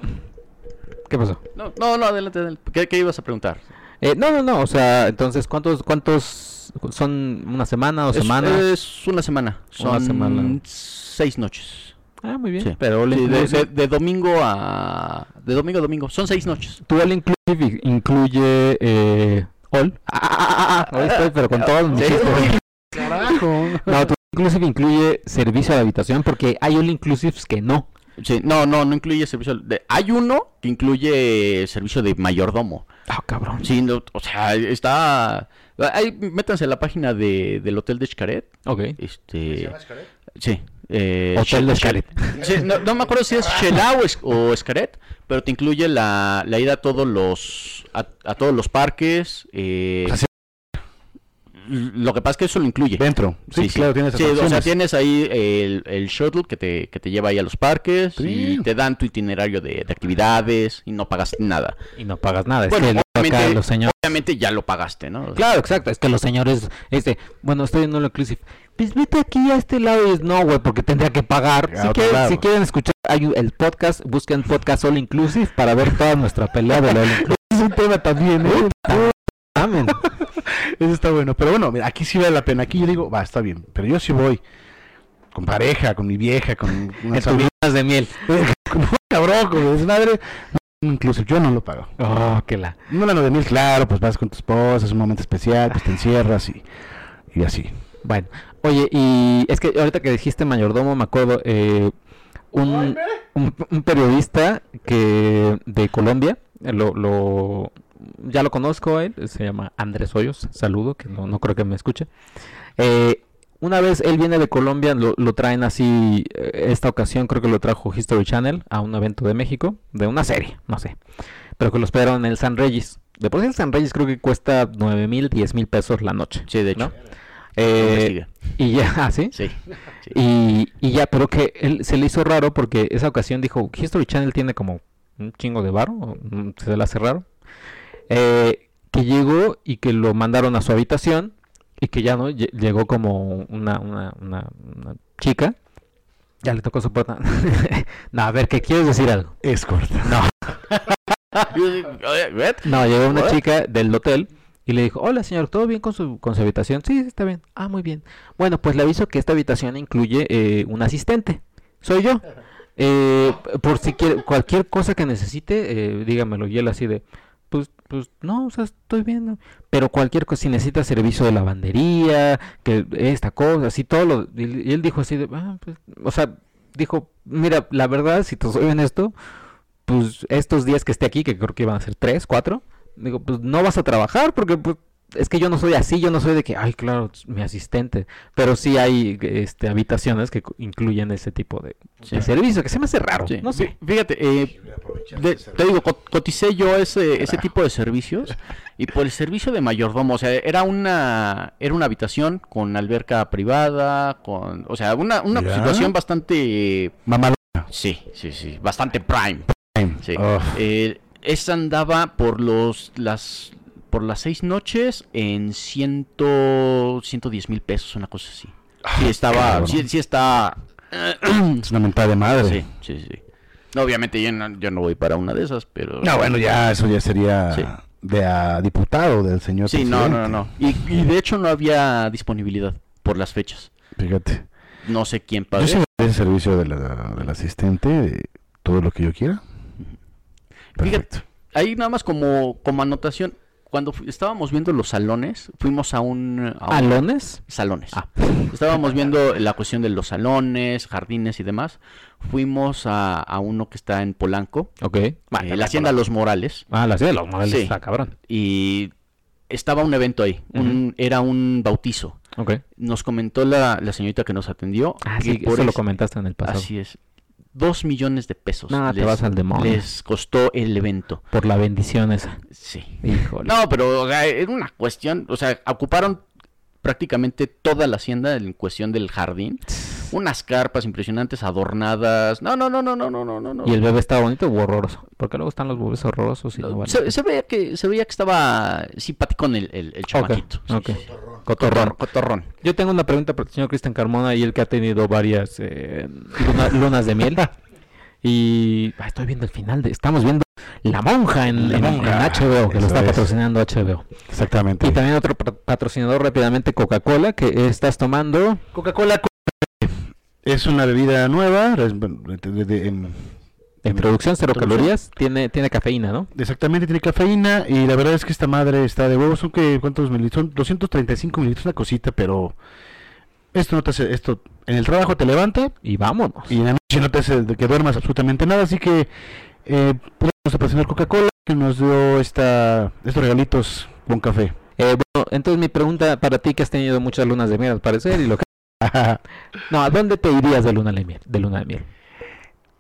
¿Qué pasó? No, no, no, adelante, adelante. ¿Qué, qué ibas a preguntar? Eh, no, no, no, o sea, entonces, ¿cuántos, cuántos son una semana o Es- semana? Es, una semana. Una Son semana. seis noches. Ah, muy bien. Sí. Pero Sí, de, Inclusive, de- de domingo a. De domingo a domingo. Son seis noches. tu All Inclusive incluye eh, All. Ah, ah, ah, ah, ahí estoy, pero con todos mis. (laughs) Carajo. No, tu All Inclusive incluye servicio la habitación porque hay All Inclusives que no. Sí, no, no, no incluye servicio. De, hay uno que incluye servicio de mayordomo. Ah, cabrón. Sí, no, o sea, está. Ahí, métanse a la página de, del Hotel de Xcaret. Ok. Este. Sí, Eh, Hotel de Xcaret. Sí, no, no me acuerdo si es Shelau o Xcaret, pero te incluye la, la ida a todos los a, a todos los parques. eh, lo que pasa es que eso lo incluye. Dentro. Sí, claro, tienes Sí, o sea, tienes ahí el, el shuttle que te, que te lleva ahí a los parques y te dan tu itinerario de, de actividades y no pagas nada. Y no pagas nada. Es Bueno, que obviamente- los señores... Obviamente ya lo pagaste, ¿no? Claro, exacto. Es que los señores, este, bueno, estoy en lo inclusive. Pues vete aquí a este lado y es no, güey, porque tendría que pagar. Si quieren, si quieren escuchar el podcast, busquen podcast All Inclusive para ver toda nuestra pelea de la All Inclusive. (laughs) Es un tema también, ¿eh? Amén. Eso está bueno. Pero bueno, mira, aquí sí vale la pena. Aquí yo digo, va, está bien. Pero yo sí voy con pareja, con mi vieja, con (laughs) unas amigas. de miel. Cabrón, (laughs) con desmadre. Incluso yo no lo pago. Oh, que la. Un ano de mil, claro, pues vas con tu esposa, es un momento especial, pues te encierras y, y así. Bueno, oye, y es que ahorita que dijiste mayordomo, me acuerdo, eh, un, un, un periodista que de Colombia, lo, lo, ya lo conozco a él, se llama Andrés Hoyos, saludo, que no, no creo que me escuche. Eh, una vez él viene de Colombia, lo, lo traen así, eh, esta ocasión creo que lo trajo History Channel a un evento de México, de una serie, no sé, pero que lo esperaron en el San Regis. De por sí el San Regis creo que cuesta 9 mil, 10 mil pesos la noche. Sí, de hecho. ¿no? Eh, y ya, (laughs) ¿ah, sí? Sí. sí. Y, y ya, pero que él se le hizo raro porque esa ocasión dijo, History Channel tiene como un chingo de varo, mm, se le hace raro. Eh, que llegó y que lo mandaron a su habitación y que ya no, Lle- llegó como una, una, una, una chica, ya le tocó su puerta. (laughs) no, a ver, ¿qué quieres decir algo? Escort. No, (laughs) no, llegó una chica del hotel y le dijo, hola señor, ¿todo bien con su, con su habitación? Sí, está bien. Ah, muy bien. Bueno, pues le aviso que esta habitación incluye eh, un asistente. Soy yo. Eh, por si quiere, cualquier cosa que necesite, eh, dígamelo. Y él así de, pues, no, o sea, estoy bien. Pero cualquier cosa, si necesita servicio de lavandería, que esta cosa, así todo lo... Y él dijo así de, ah, pues, o sea, dijo, mira, la verdad, si te soy honesto, pues estos días que esté aquí, que creo que iban a ser tres, cuatro, digo, pues no vas a trabajar porque pues, es que yo no soy así, yo no soy de que, ay, claro, mi asistente, pero sí hay este, habitaciones que incluyen ese tipo de, Sí. de servicio, que se me hace raro, Sí. no sé. Fí- Fíjate, eh, de- te digo, co- coticé yo ese, ese tipo de servicios y por el servicio de mayordomo, o sea, era una, era una habitación con alberca privada, con, o sea, una, una situación bastante, Mamá. sí, sí, sí, bastante prime. Sí. Uf. Eh, esa andaba por los las por las seis noches en ciento, 110 mil pesos, una cosa así. Sí, estaba, cabrón. sí, sí está. (clears throat) Es una mentada de madre. Sí, sí, sí. No, obviamente yo no, yo no voy para una de esas, pero. No, bueno, ya eso ya sería Sí. de a diputado del señor Sí, no, no, no. no. Y, y de hecho no había disponibilidad por las fechas. Fíjate. No sé quién Yo me doy ese servicio de la- del asistente, de todo lo que yo quiera. Perfecto. Ahí nada más como, como anotación. Cuando estábamos viendo los salones, fuimos a un, a un- ¿Alones? salones. Ah. Estábamos (laughs) viendo la cuestión de los salones, jardines y demás. Fuimos a, a uno que está en Polanco, Ok. eh, la hacienda Los Morales, Ah, la de los modelos Sí. cabrón. y estaba un evento ahí. un- era un bautizo. Ok. Nos comentó la, la señorita que nos atendió. Ah, sí, por eso lo comentaste en el pasado. Así es. Dos millones de pesos. No, te vas al demonio. Les costó el evento. Por la bendición esa. Sí. Híjole. No, pero o sea, era una cuestión, o sea, ocuparon prácticamente toda la hacienda en cuestión del jardín. Unas carpas impresionantes adornadas. No, no, no, no, no, no, no, no. no. ¿Y el bebé estaba bonito o horroroso? Porque luego están los bebés horrorosos y no valen. se, se veía que se veía que estaba simpático el, el, el chamaquito. Sí, ok. sí. Cotorrón. Cotorrón. Yo tengo una pregunta para el señor Cristian Carmona y él que ha tenido varias eh, luna- lunas de miel. Y ah, estoy viendo el final de... Estamos viendo La Monja en, La en- Monja. en HBO, que lo Eso está es. patrocinando HBO. Exactamente. Y también otro pa- patrocinador rápidamente, Coca-Cola, que estás tomando... Coca-Cola es una bebida nueva. de- de- en- En producción, cero Producción. calorías, tiene, tiene cafeína, ¿no? Exactamente, tiene cafeína y la verdad es que esta madre está de huevos. Son que, ¿cuántos mililitros? Son 235 mililitros, una cosita, pero esto no te hace, esto en el trabajo te levanta Y vámonos. y en la noche no te hace que duermas absolutamente nada, así que eh, podemos patrocinar Coca-Cola que nos dio esta, estos regalitos con café. Eh, bueno, entonces mi pregunta para ti que has tenido muchas lunas de miel al parecer y lo que (laughs) No, ¿a dónde te irías de luna de miel? De luna de miel.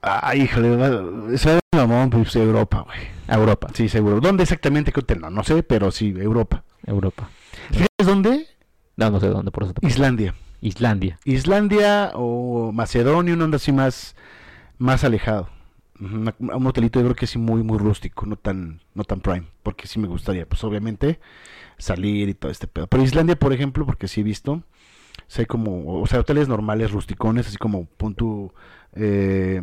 Ay, híjole, va- eso es mamón, pues Europa, güey. A Europa. Sí, seguro. ¿Dónde exactamente? ¿Qué hotel? No, no sé, pero sí, Europa. Europa. ¿Sabes dónde? No, no sé dónde, por eso te Islandia. Islandia. Islandia o Macedonia, un onda así más, más alejado. Una- un hotelito yo creo que sí muy, muy rústico, no tan, no tan prime, porque sí me gustaría, pues obviamente, salir y todo este pedo. Pero Islandia, por ejemplo, porque sí he visto, hay como, o sea, hoteles normales, rusticones, así como punto, eh,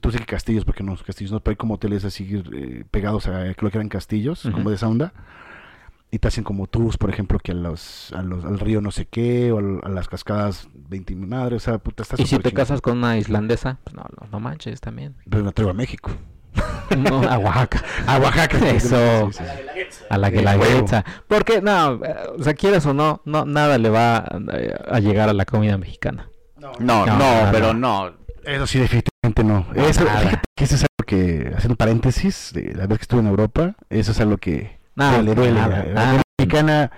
tú sé que castillos, porque no, castillos no, pero hay como hoteles así eh, pegados a creo que eran castillos, como de esa onda. Y te hacen como tours, por ejemplo, que a los, a los, al río no sé qué, o al- a, las cascadas 20 mi madre, o sea, puta, está Y si te casas con una islandesa, pues no, no, no manches también. Pero me traigo a México. (laughs) No, a Oaxaca. A Oaxaca. (laughs) Eso. Sí, sí, sí. A la que Sí, la huevo. guetza. Porque, no, eh, o sea, quieras o no, no, nada le va eh, a llegar a la comida mexicana. No, No, no, no, pero no. Eso sí, definitivamente no. No, Eso, nada. fíjate que eso es algo que, haciendo paréntesis, de la vez que estuve en Europa, eso es algo que Nada, duele, duele. nada, La- nada. mexicana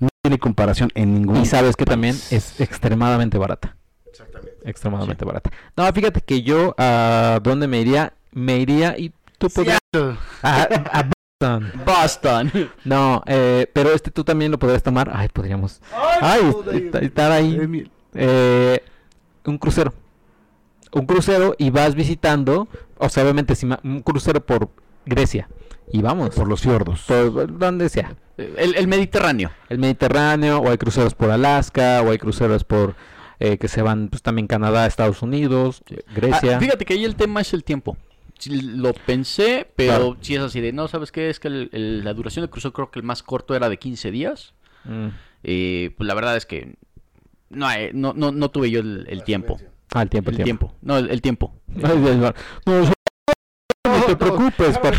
no tiene comparación en ningún Y sabes que también es extremadamente barata. Exactamente. Extremadamente barata. No, fíjate que yo, ¿a dónde me iría? Me iría y tú podrías... A, a (laughs) Boston. Boston. No, eh, pero este tú también lo podrías tomar. Ay, podríamos... Ay, est- estar ahí. Eh, un crucero. Un crucero y vas visitando, o sea, obviamente un crucero por Grecia. Y vamos, Por los fiordos. por donde sea. El, el Mediterráneo. El Mediterráneo, o hay cruceros por Alaska, o hay cruceros por eh, que se van pues, también Canadá, Estados Unidos, Grecia. Ah, fíjate que ahí el tema es el tiempo. Sí, lo pensé, pero si es así de, no, ¿sabes qué? Es que el- el- la duración del crucero creo que el más corto era de 15 días. Mm. Eh, pues la verdad es que no, hay- no, no, no tuve yo el, el tiempo. Ah, el tiempo, El el tiempo. tiempo. No, el, el tiempo. (laughs) No, te preocupes, papá.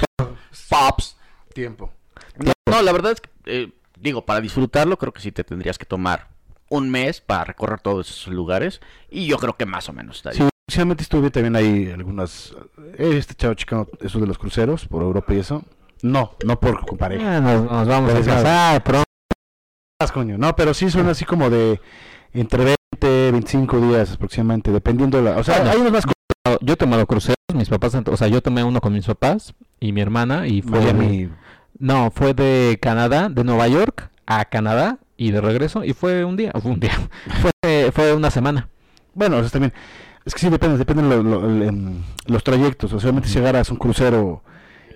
Pops. Tiempo. No, no, la verdad es que, eh, digo, para disfrutarlo creo que sí te tendrías que tomar un mes para recorrer todos esos lugares. Y yo creo que más o menos está Sí, Sinceramente estuve también ahí algunas. He estado checando eso de los cruceros por Europa y eso. No, no por pareja. Ah, nos, nos vamos a Pues, casar pronto. Coño. No, pero sí son así como de entre 20, 25 días aproximadamente, dependiendo de la. O sea, Bueno. hay unos más Yo he tomado cruceros, mis papás, o sea, yo tomé uno con mis papás y mi hermana y fue Miami. No, fue de Canadá, de Nueva York a Canadá y de regreso y fue un día, fue un día, (laughs) fue, fue una semana. Bueno, o sea, también. Es que sí, depende, dependen lo- lo- el, em, los trayectos. O sea, obviamente si agarras un crucero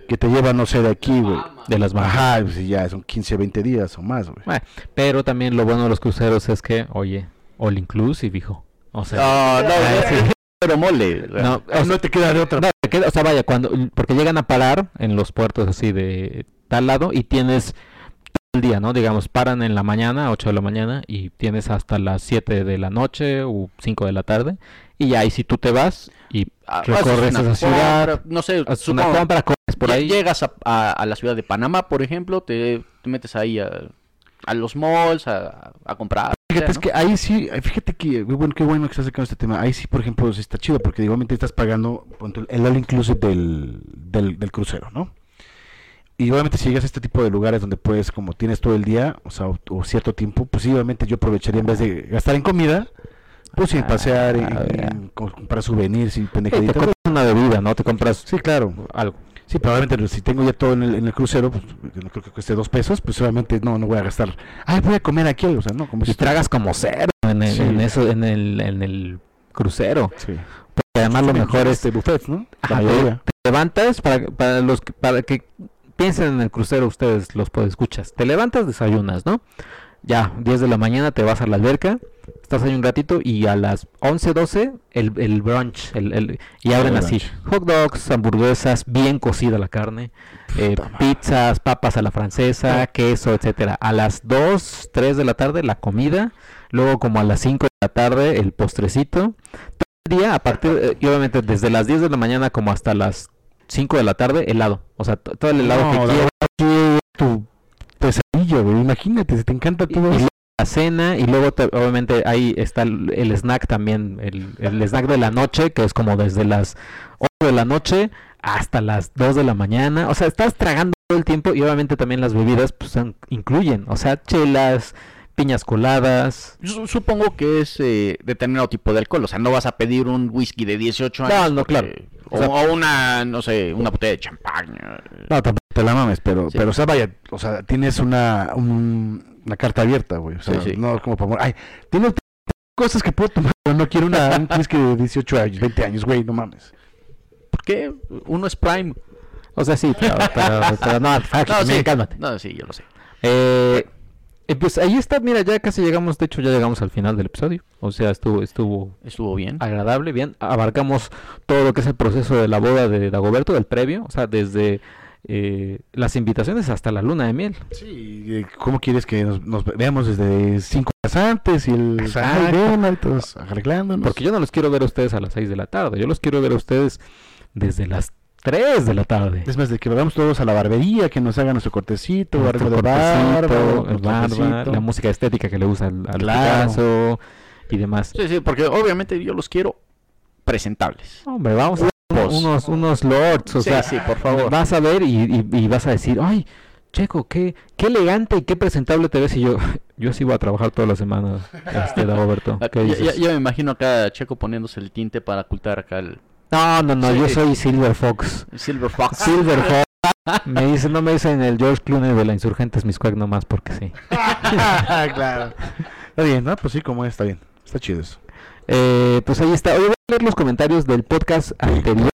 que te lleva, no sé, de aquí, güey. De las Bahamas. Ajá, pues sí, ya son 15, 20 días o más, güey. Bueno, pero también lo bueno de los cruceros es que, oye, all inclusive, hijo. O sea, No, no, Ah, sí. pero mole. no, o sea, no te queda de otra. no, te queda- o sea, vaya, cuando, porque llegan a parar en los puertos así de tal lado y tienes todo el día, ¿no? Digamos, paran en la mañana, 8 de la mañana, y tienes hasta las 7 de la noche o 5 de la tarde, y ya, y si tú te vas y Ah, recorres esa ciudad, compra, No sé, haces una compra, comes por ahí. Llegas a, a- a la ciudad de Panamá, por ejemplo, te, te metes ahí a, a los malls a, comprar. Fíjate, es que ahí sí, eh, fíjate que, güey, bueno, qué bueno que estás sacando este tema. Ahí sí, por ejemplo, sí está chido, porque igualmente estás pagando el all inclusive del, del, del crucero, ¿no? Y obviamente si llegas a este tipo de lugares donde puedes, como tienes todo el día, o sea, o, o cierto tiempo, pues sí, obviamente yo aprovecharía en vez de gastar en comida, pues sí, en pasear, Ah, co- comprar souvenirs y Sí, te pendejaditas. compras una bebida, ¿no? Te compras Sí, claro. algo. Sí, probablemente si tengo ya todo en el, en el crucero, pues no creo que cueste dos pesos, pues obviamente no, no voy a gastar. Ay, voy a comer aquí, o sea, no, como Y si tragas como cerdo en el, Sí. en eso, en el, en el crucero. Sí. Porque además lo mejor es este buffet, ¿no? Ajá, La te, mayoría. te levantas para, para los que, para que piensen en el crucero ustedes los escuchas. Te levantas, desayunas, ¿no? Ya, 10 de la mañana te vas a la alberca, estás ahí un ratito y a las 11, 12 el, el brunch, el, el- y abren así, hot dogs, hamburguesas, bien cocida la carne, eh, pizzas, papas a la francesa, queso, etcétera. A las 2, 3 de la tarde la comida, luego como a las 5 de la tarde el postrecito. Todo el día, a partir, eh, y obviamente desde las 10 de la mañana como hasta las 5 de la tarde, helado. O sea, to- todo el helado No, que quieras. tu güey. Imagínate, si te encanta todo y eso. la cena y luego te- obviamente ahí está el, el snack también, el, el snack de la noche, que es como desde las 8 de la noche hasta las 2 de la mañana. O sea, estás tragando todo el tiempo y obviamente también las bebidas pues incluyen, o sea, chelas, piñas coladas. Su- Supongo que es eh, determinado tipo de alcohol. O sea, no vas a pedir un whisky de 18 años. No, no, claro. O, O sea- o una, no sé, una botella de champaña. No, tampoco te la mames, pero, Sí. pero o sea, vaya, o sea, tienes una, un- una carta abierta, güey. O sea, Sí, sí. no es como para... Ay, tengo cosas que puedo tomar, pero no quiero una, un whisky de 18 años, 20 años, güey, no mames. ¿Por qué? Uno es Prime. O sea, sí, pero, pero, pero no, No, sí. cálmate. No, sí, yo lo sé. Eh, eh, pues ahí está, mira, ya casi llegamos, de hecho ya llegamos al final del episodio. O sea, estuvo, estuvo Estuvo bien. agradable, bien. Abarcamos todo lo que es el proceso de la boda de Dagoberto, del previo, o sea, desde eh, las invitaciones hasta la luna de miel. Sí, eh, ¿cómo quieres que nos, nos veamos desde 5 horas antes y el... Exacto. Ay, arreglándonos. Porque yo no los quiero ver a ustedes a las 6 de la tarde, yo los quiero ver a ustedes desde las 3 de la tarde. Es más, de que vayamos todos a la barbería, que nos hagan nuestro cortecito, Nuestro de cortecito, barba, barba, la música estética que le gusta al, al Claro. Picasso y demás. Sí, sí, porque obviamente yo los quiero presentables. Hombre, vamos a unos, unos lords, o Sí, sea, sí, por favor. vas a ver y, y- y vas a decir, ay, Checo, qué, qué elegante y qué presentable te ves. Y yo, (laughs) yo sí voy a trabajar toda la semana, este, Dagoberto. Ah, (laughs) ¿Qué Ya, ya- ya me imagino acá Checo poniéndose el tinte para ocultar acá el No, no, no, Sí. yo soy Silver Fox. Silver Fox. Silver (laughs) Fox. Me dicen, no me dicen el George Clooney de la Insurgentes Miscuac nomás porque sí. (laughs) claro. Está bien, ¿no? Pues sí, como es, está bien. Está chido eso. Eh, pues ahí está. Oye, voy a leer los comentarios del podcast anterior,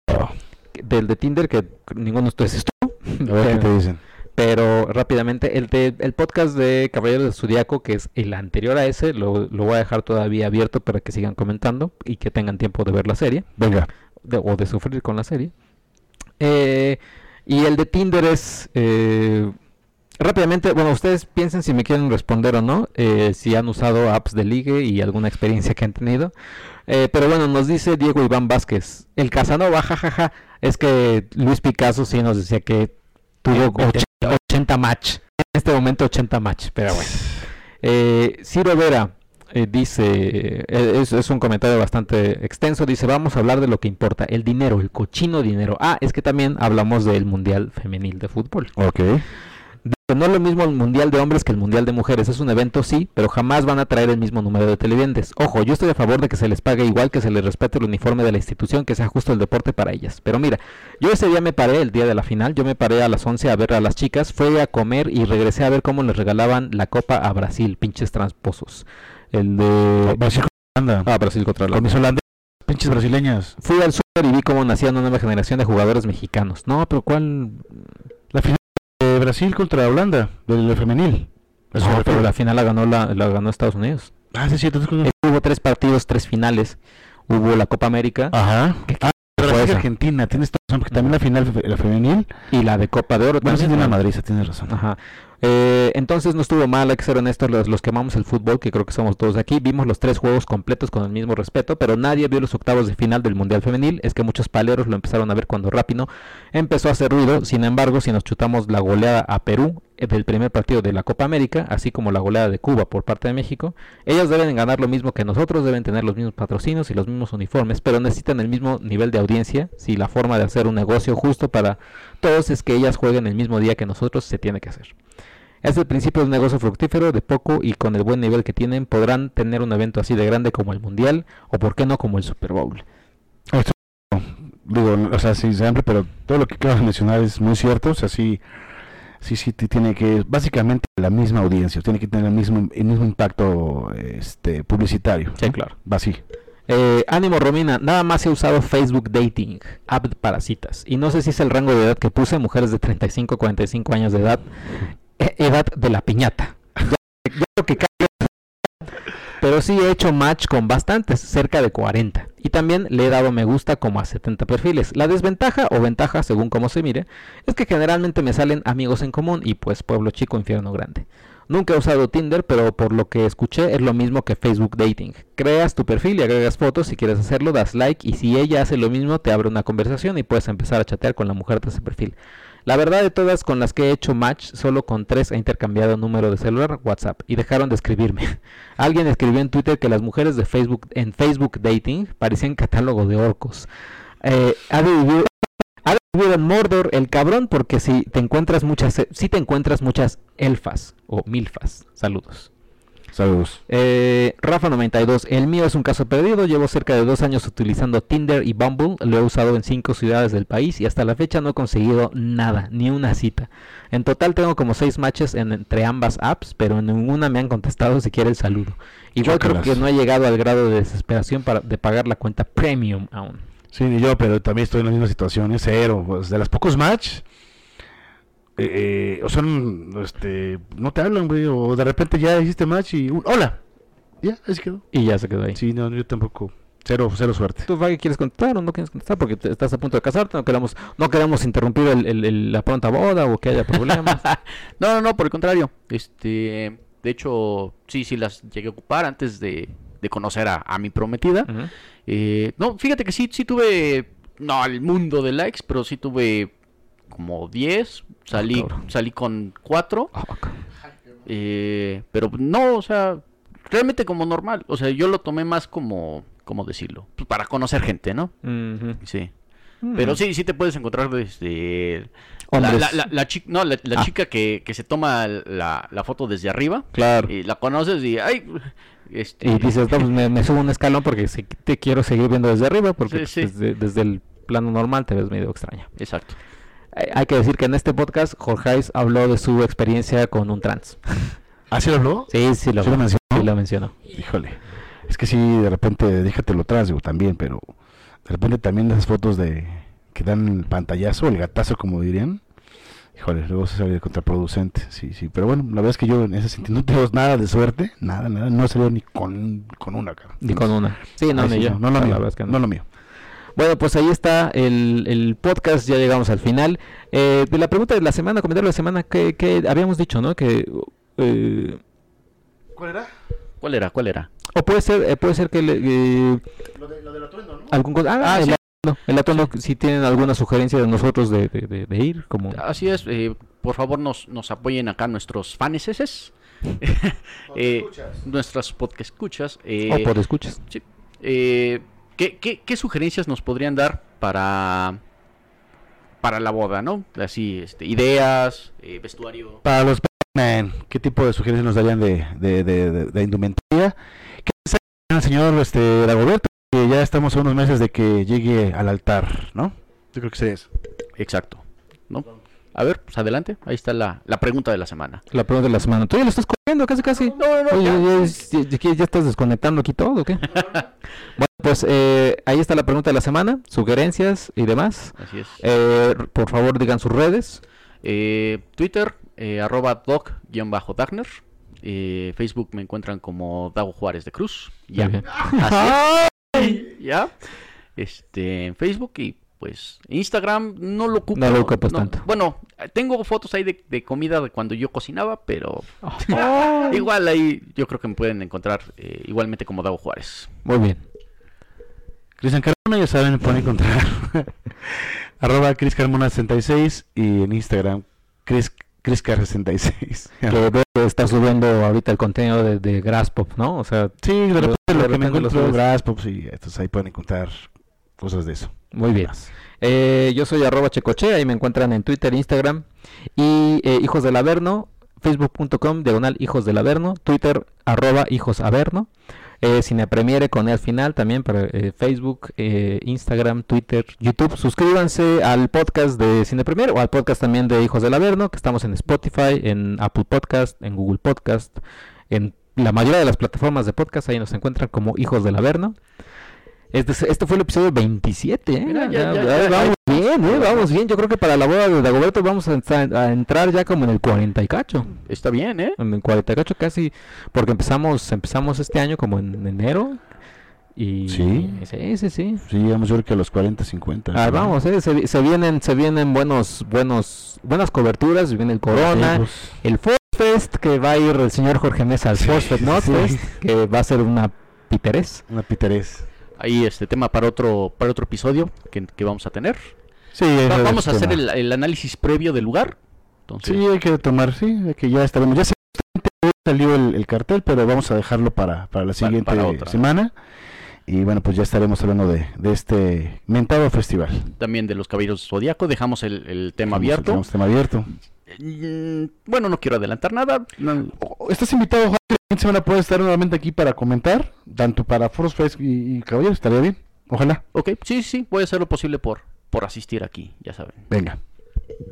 del de Tinder, que ninguno de ustedes estuvo. A ver qué te dicen. Pero rápidamente, el, de- el podcast de Caballeros del Zodiaco, que es el anterior a ese, lo, lo voy a dejar todavía abierto para que sigan comentando y que tengan tiempo de ver la serie Venga. De- o de sufrir con la serie. Eh, y el de Tinder es eh, rápidamente, bueno, ustedes piensen si me quieren responder o no, eh, si han usado apps de ligue y alguna experiencia que han tenido. Pero bueno, nos dice Diego Iván Vázquez, el Casanova, jajaja, es que Luis Picasso sí nos decía que tuvo Veinte. 80, 80 match, en este momento 80 match, pero bueno. (sighs) Ciro Vera eh, dice, eh, es, es un comentario bastante extenso, dice, vamos a hablar de lo que importa, el dinero, el cochino dinero. Ah, es que también hablamos del Mundial Femenil de Fútbol. Ok. Dice, No es lo mismo el Mundial de Hombres que el Mundial de Mujeres, es un evento sí, pero jamás van a traer el mismo número de televidentes. Ojo, yo estoy a favor de que se les pague igual, que se les respete el uniforme de la institución, que sea justo el deporte para ellas. Pero mira, yo ese día me paré, el día de la final, yo me paré a las 11 a ver a las chicas, fui a comer y regresé a ver cómo les regalaban la copa a Brasil, pinches tramposos. El de... Brasil con Holanda. Ah, Brasil contra la Con mis holandeses, pinches brasileñas. Fui al super y vi cómo nacía una nueva generación de jugadores mexicanos. No, pero ¿cuál? La final de Brasil contra Holanda, del femenil. Eso No, pero la final la ganó la, la ganó Estados Unidos. Ah, sí, cierto. entonces- Eh, hubo tres partidos, tres finales. Hubo la Copa América Ajá. ¿Qué- Ah, pero fue la esa? Argentina, tienes razón, porque también la final, la femenil. y la de Copa de Oro. Bueno, sí también, tiene una ¿no? madriza, tienes razón. Ajá. Eh, entonces no estuvo mal, hay que ser honestos, los, que amamos el fútbol, que creo que somos todos aquí, vimos los tres juegos completos con el mismo respeto, pero nadie vio los octavos de final del Mundial Femenil, es que muchos paleros lo empezaron a ver cuando Rápido empezó a hacer ruido, sin embargo, si nos chutamos la goleada a Perú eh, del primer partido de la Copa América, así como la goleada de Cuba por parte de México, ellas deben ganar lo mismo que nosotros, deben tener los mismos patrocinios y los mismos uniformes, pero necesitan el mismo nivel de audiencia, si la forma de hacer un negocio justo para todos es que ellas jueguen el mismo día que nosotros, se tiene que hacer. Es el principio de un negocio fructífero, de poco y con el buen nivel que tienen, podrán tener un evento así de grande como el Mundial o por qué no como el Super Bowl. Digo, o sea, sí, siempre, pero todo lo que acabas de mencionar es muy cierto. O sea, sí, sí, sí, tiene que, básicamente la misma audiencia, tiene que tener el mismo, el mismo impacto este, publicitario. Sí, ¿no? claro. Va así. Eh, ánimo Romina, nada más he usado Facebook Dating, app para citas. Y no sé si es el rango de edad que puse, mujeres de 35 a 45 años de edad, edad de la piñata. Ya, ya lo que Pero sí he hecho match con bastantes, cerca de 40. Y también le he dado me gusta como a 70 perfiles. La desventaja o ventaja, según como se mire, es que generalmente me salen amigos en común y pues pueblo chico, infierno grande. Nunca he usado Tinder, pero por lo que escuché es lo mismo que Facebook Dating. Creas tu perfil y agregas fotos, si quieres hacerlo das like y si ella hace lo mismo te abre una conversación y puedes empezar a chatear con la mujer de ese perfil. La verdad de todas con las que he hecho match, solo con tres he intercambiado número de celular, WhatsApp y dejaron de escribirme. (laughs) Alguien escribió en Twitter que las mujeres de Facebook en Facebook Dating parecían catálogo de orcos. Eh, ha vivir ha Mordor el cabrón porque si te encuentras muchas si te encuentras muchas elfas o milfas. Saludos. Saludos. Eh, Rafa92, el mío es un caso perdido. Llevo cerca de dos años utilizando Tinder y Bumble. Lo he usado en cinco ciudades del país y hasta la fecha no he conseguido nada, ni una cita. En total tengo como seis matches en- entre ambas apps, pero en ninguna me han contestado siquiera el saludo. Igual creo que no he llegado al grado de desesperación para, de pagar la cuenta premium aún. Sí, ni yo, pero también estoy en la misma situación, es cero. Pues, de las pocos match, eh, eh, o son, este, no te hablan, güey, o de repente ya hiciste match y, un, hola, ya, así quedó. Y ya se quedó ahí. Sí, no, yo tampoco, cero, cero suerte. ¿Tú, Faggy, quieres contestar o no quieres contestar? Porque te- estás a punto de casarte, no queremos, no queremos interrumpir el- el- el- la pronta boda o que haya problemas. (laughs) No, no, no, por el contrario. Este, de hecho, sí, sí las llegué a ocupar antes de, de conocer a, a mi prometida. Eh, no, fíjate que sí, sí tuve, no al mundo de likes, pero sí tuve como 10. Salí, cabrón. salí con 4. Ah. Eh, pero no, o sea, realmente como normal. O sea, yo lo tomé más como, ¿cómo decirlo? Pues para conocer gente, ¿no? Sí. Pero Mm. sí, sí te puedes encontrar desde... La, la, la, la chi- no, la, la Ah. chica que, que se toma la, la foto desde arriba. Claro. Y la conoces y... Ay, este, Y dices, no, pues me, me subo un escalón porque te quiero seguir viendo desde arriba, porque Sí, pues, sí. Desde, desde el plano normal te ves medio extraño. Exacto. Hay, que decir que en este podcast Jorge habló de su experiencia con un trans. ¿Ah, sí lo habló? Sí, sí lo, ¿Sí lo mencionó? sí lo mencionó. Híjole, es que sí, de repente, déjatelo atrás, digo, también, pero de repente también esas fotos de que dan el pantallazo, el gatazo, como dirían, híjole, luego se sale contraproducente, sí, sí, pero bueno, la verdad es que yo en ese sentido no tengo nada de suerte, nada, nada, no he salido ni con, con una cara. Ni con una. Sí, no, Ay, ni sí, yo. no, no lo La mío, verdad es que no. no lo mío. Bueno, pues ahí está el, el podcast, ya llegamos al final. Eh, de la pregunta de la semana, comentario de la semana, que, que habíamos dicho, ¿no? Que... eh, ¿Cuál era? ¿Cuál era? ¿Cuál era? o puede ser, eh, puede ser que... le- eh, Lo, de, lo del atuendo, ¿no? algún ah, Ah, el sí. atuendo, el atuendo, si tienen alguna sugerencia de nosotros de, de- de- de ir, como... Así es, eh, por favor nos, nos apoyen acá nuestros faneses. (laughs) eh, nuestras podcast escuchas. eh, o por escuchas. sí. ¿Qué, qué, qué sugerencias nos podrían dar para para la boda, no? Así, este, ideas, eh, vestuario. Para los ¿qué tipo de sugerencias nos darían de, de, de, de- de indumentaria? ¿Qué piensa el señor este, Dagoberto? Que ya estamos a unos meses de que llegue al altar, ¿no? Yo creo que sería eso. Exacto, ¿no? A ver, pues adelante. Ahí está la, la pregunta de la semana. La pregunta de la semana. ¿Tú ya lo estás corriendo casi casi? No, no, no, Oye, ya. ya, ya- ya- ya estás desconectando aquí todo, ¿o qué? bueno, (laughs) pues eh, ahí está la pregunta de la semana, sugerencias y demás. Así es. Eh, por favor, digan sus redes. Eh, Twitter, eh, arroba doc-dagner. Eh, Facebook me encuentran como Dago Juárez de Cruz. Ya. Así. Ya. Este, en Facebook y pues Instagram no lo ocupo. No lo ocupas tanto. Bueno, tengo fotos ahí de, de comida de cuando yo cocinaba, pero (laughs) igual ahí yo creo que me pueden encontrar eh, igualmente como Dago Juárez. Muy bien. Cristian Carmona, ya saben, pueden encontrar. (laughs) Arroba Cris Carmona 66 y en Instagram Cris, Criscar66. (laughs) Que está subiendo ahorita el contenido de, de Graspop, ¿no? O sea, Sí, de repente lo que repente me encuentro subes. Graspop, sí, entonces ahí pueden encontrar cosas de eso. muy bien. Eh, yo soy arroba checoche, ahí me encuentran en Twitter, Instagram. Y eh, Hijos del Averno, facebook.com, diagonal Hijos del Averno, Twitter, arroba Hijos Averno. Eh, Cine Premiere con E al final también para eh, Facebook, eh, Instagram, Twitter, YouTube. Suscríbanse al podcast de Cine Premiere o al podcast también de Hijos del Averno, que estamos en Spotify, en Apple Podcast, en Google Podcast, en la mayoría de las plataformas de podcast. Ahí nos encuentran como Hijos del Averno. Este, es- este fue el episodio 27, ¿eh? Mira, Ya- ya- ya- ya ya- vamos bien, ¿eh? Vamos bien. Yo creo que para la boda de Dagoberto vamos a, entrar- a entrar ya como en el 40 y cacho. Está bien, ¿eh? En el 40 y cacho casi, porque empezamos empezamos este año como en enero. Y Sí. sí, sí, sí. Sí, llegamos yo creo que a los 40, 50. Ah, vamos, eh, se, vi- se vienen se vienen buenos buenos buenas coberturas, viene el Corona, Sí, pues, el Fest que va a ir el señor Jorge Mesa al Sí, Fest, ¿no? que va a ser una piterés. una piterés. Ahí este tema para otro para otro episodio que, que vamos a tener. Sí, Va- vamos a el hacer el, el análisis previo del lugar. Entonces, Sí, hay que tomar, sí, que ya estaremos. Ya salió el, el cartel, pero vamos a dejarlo para, para la siguiente para otra. semana. Y bueno, pues ya estaremos hablando de, de este mentado festival. también de los caballeros zodiaco dejamos el, el tema Dejamos- abierto. dejamos tema abierto. Mm, Bueno, no quiero adelantar nada. no- Estás invitado, Juan, que la semana puedes estar nuevamente aquí para comentar, tanto para Foros Fest y, y Caballeros, estaría bien. Ojalá. Ok, sí, sí, voy a hacer lo posible por, por asistir aquí, ya saben. Venga.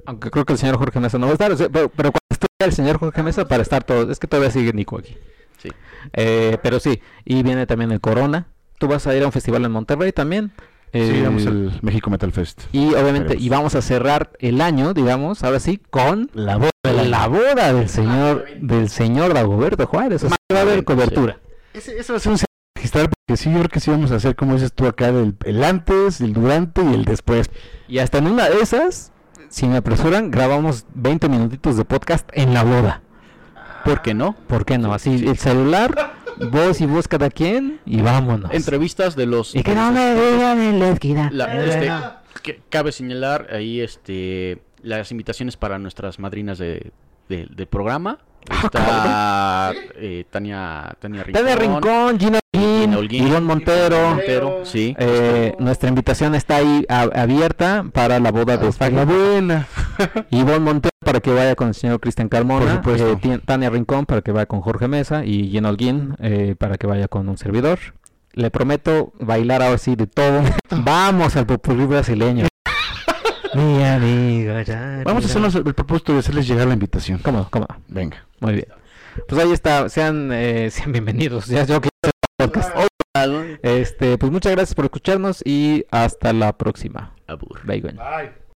Aunque creo que el señor Jorge Mesa no va a estar, pero, pero cuando esté el señor Jorge Mesa para estar todo, es que todavía sigue Nico aquí. Sí. Eh, pero sí, y viene también el Corona. Tú vas a ir a un festival en Monterrey también. Sí, Eh, vamos al México Metal Fest. Y obviamente, Veremos. y vamos a cerrar el año, digamos, ahora sí, con La boda la boda del señor del señor Dagoberto Juárez. O sea, va a haber cobertura. Ese, eso va a ser un registrar, porque sí, yo creo que sí vamos a hacer, como dices tú acá, el, el antes, el durante y el después. Y hasta en una de esas, si me apresuran, grabamos 20 minutitos de podcast en la boda. ¿Por qué no? ¿Por qué no? Así, el celular, vos y vos cada quien, y vámonos. Entrevistas de los... Y que no me digan en la esquina. La- Eh, este, que cabe señalar ahí este las invitaciones para nuestras madrinas de, de- del programa. Está (laughs) eh, Tania, Tania Rincón. Tania Rincón, Gina. Ivonne Montero. Montero, sí. Eh, nuestra invitación está ahí a- abierta para la boda de La buena. (laughs) Ivonne Montero para que vaya con el señor Cristian Carmona, Por supuesto. eh, Tania Rincón para que vaya con Jorge Mesa y Gina Holguín eh, para que vaya con un servidor. Le prometo bailar ahora sí de todo. (laughs) Vamos al popurrí brasileño. (laughs) Mi amigo, ya, Vamos a hacernos el propósito de hacerles llegar la invitación. Cómodo, cómodo. Venga. Muy bien. Pues ahí está. Sean, eh, sean bienvenidos. Ya yo que podcast. Este, pues muchas gracias por escucharnos y hasta la próxima. Abur. Bye.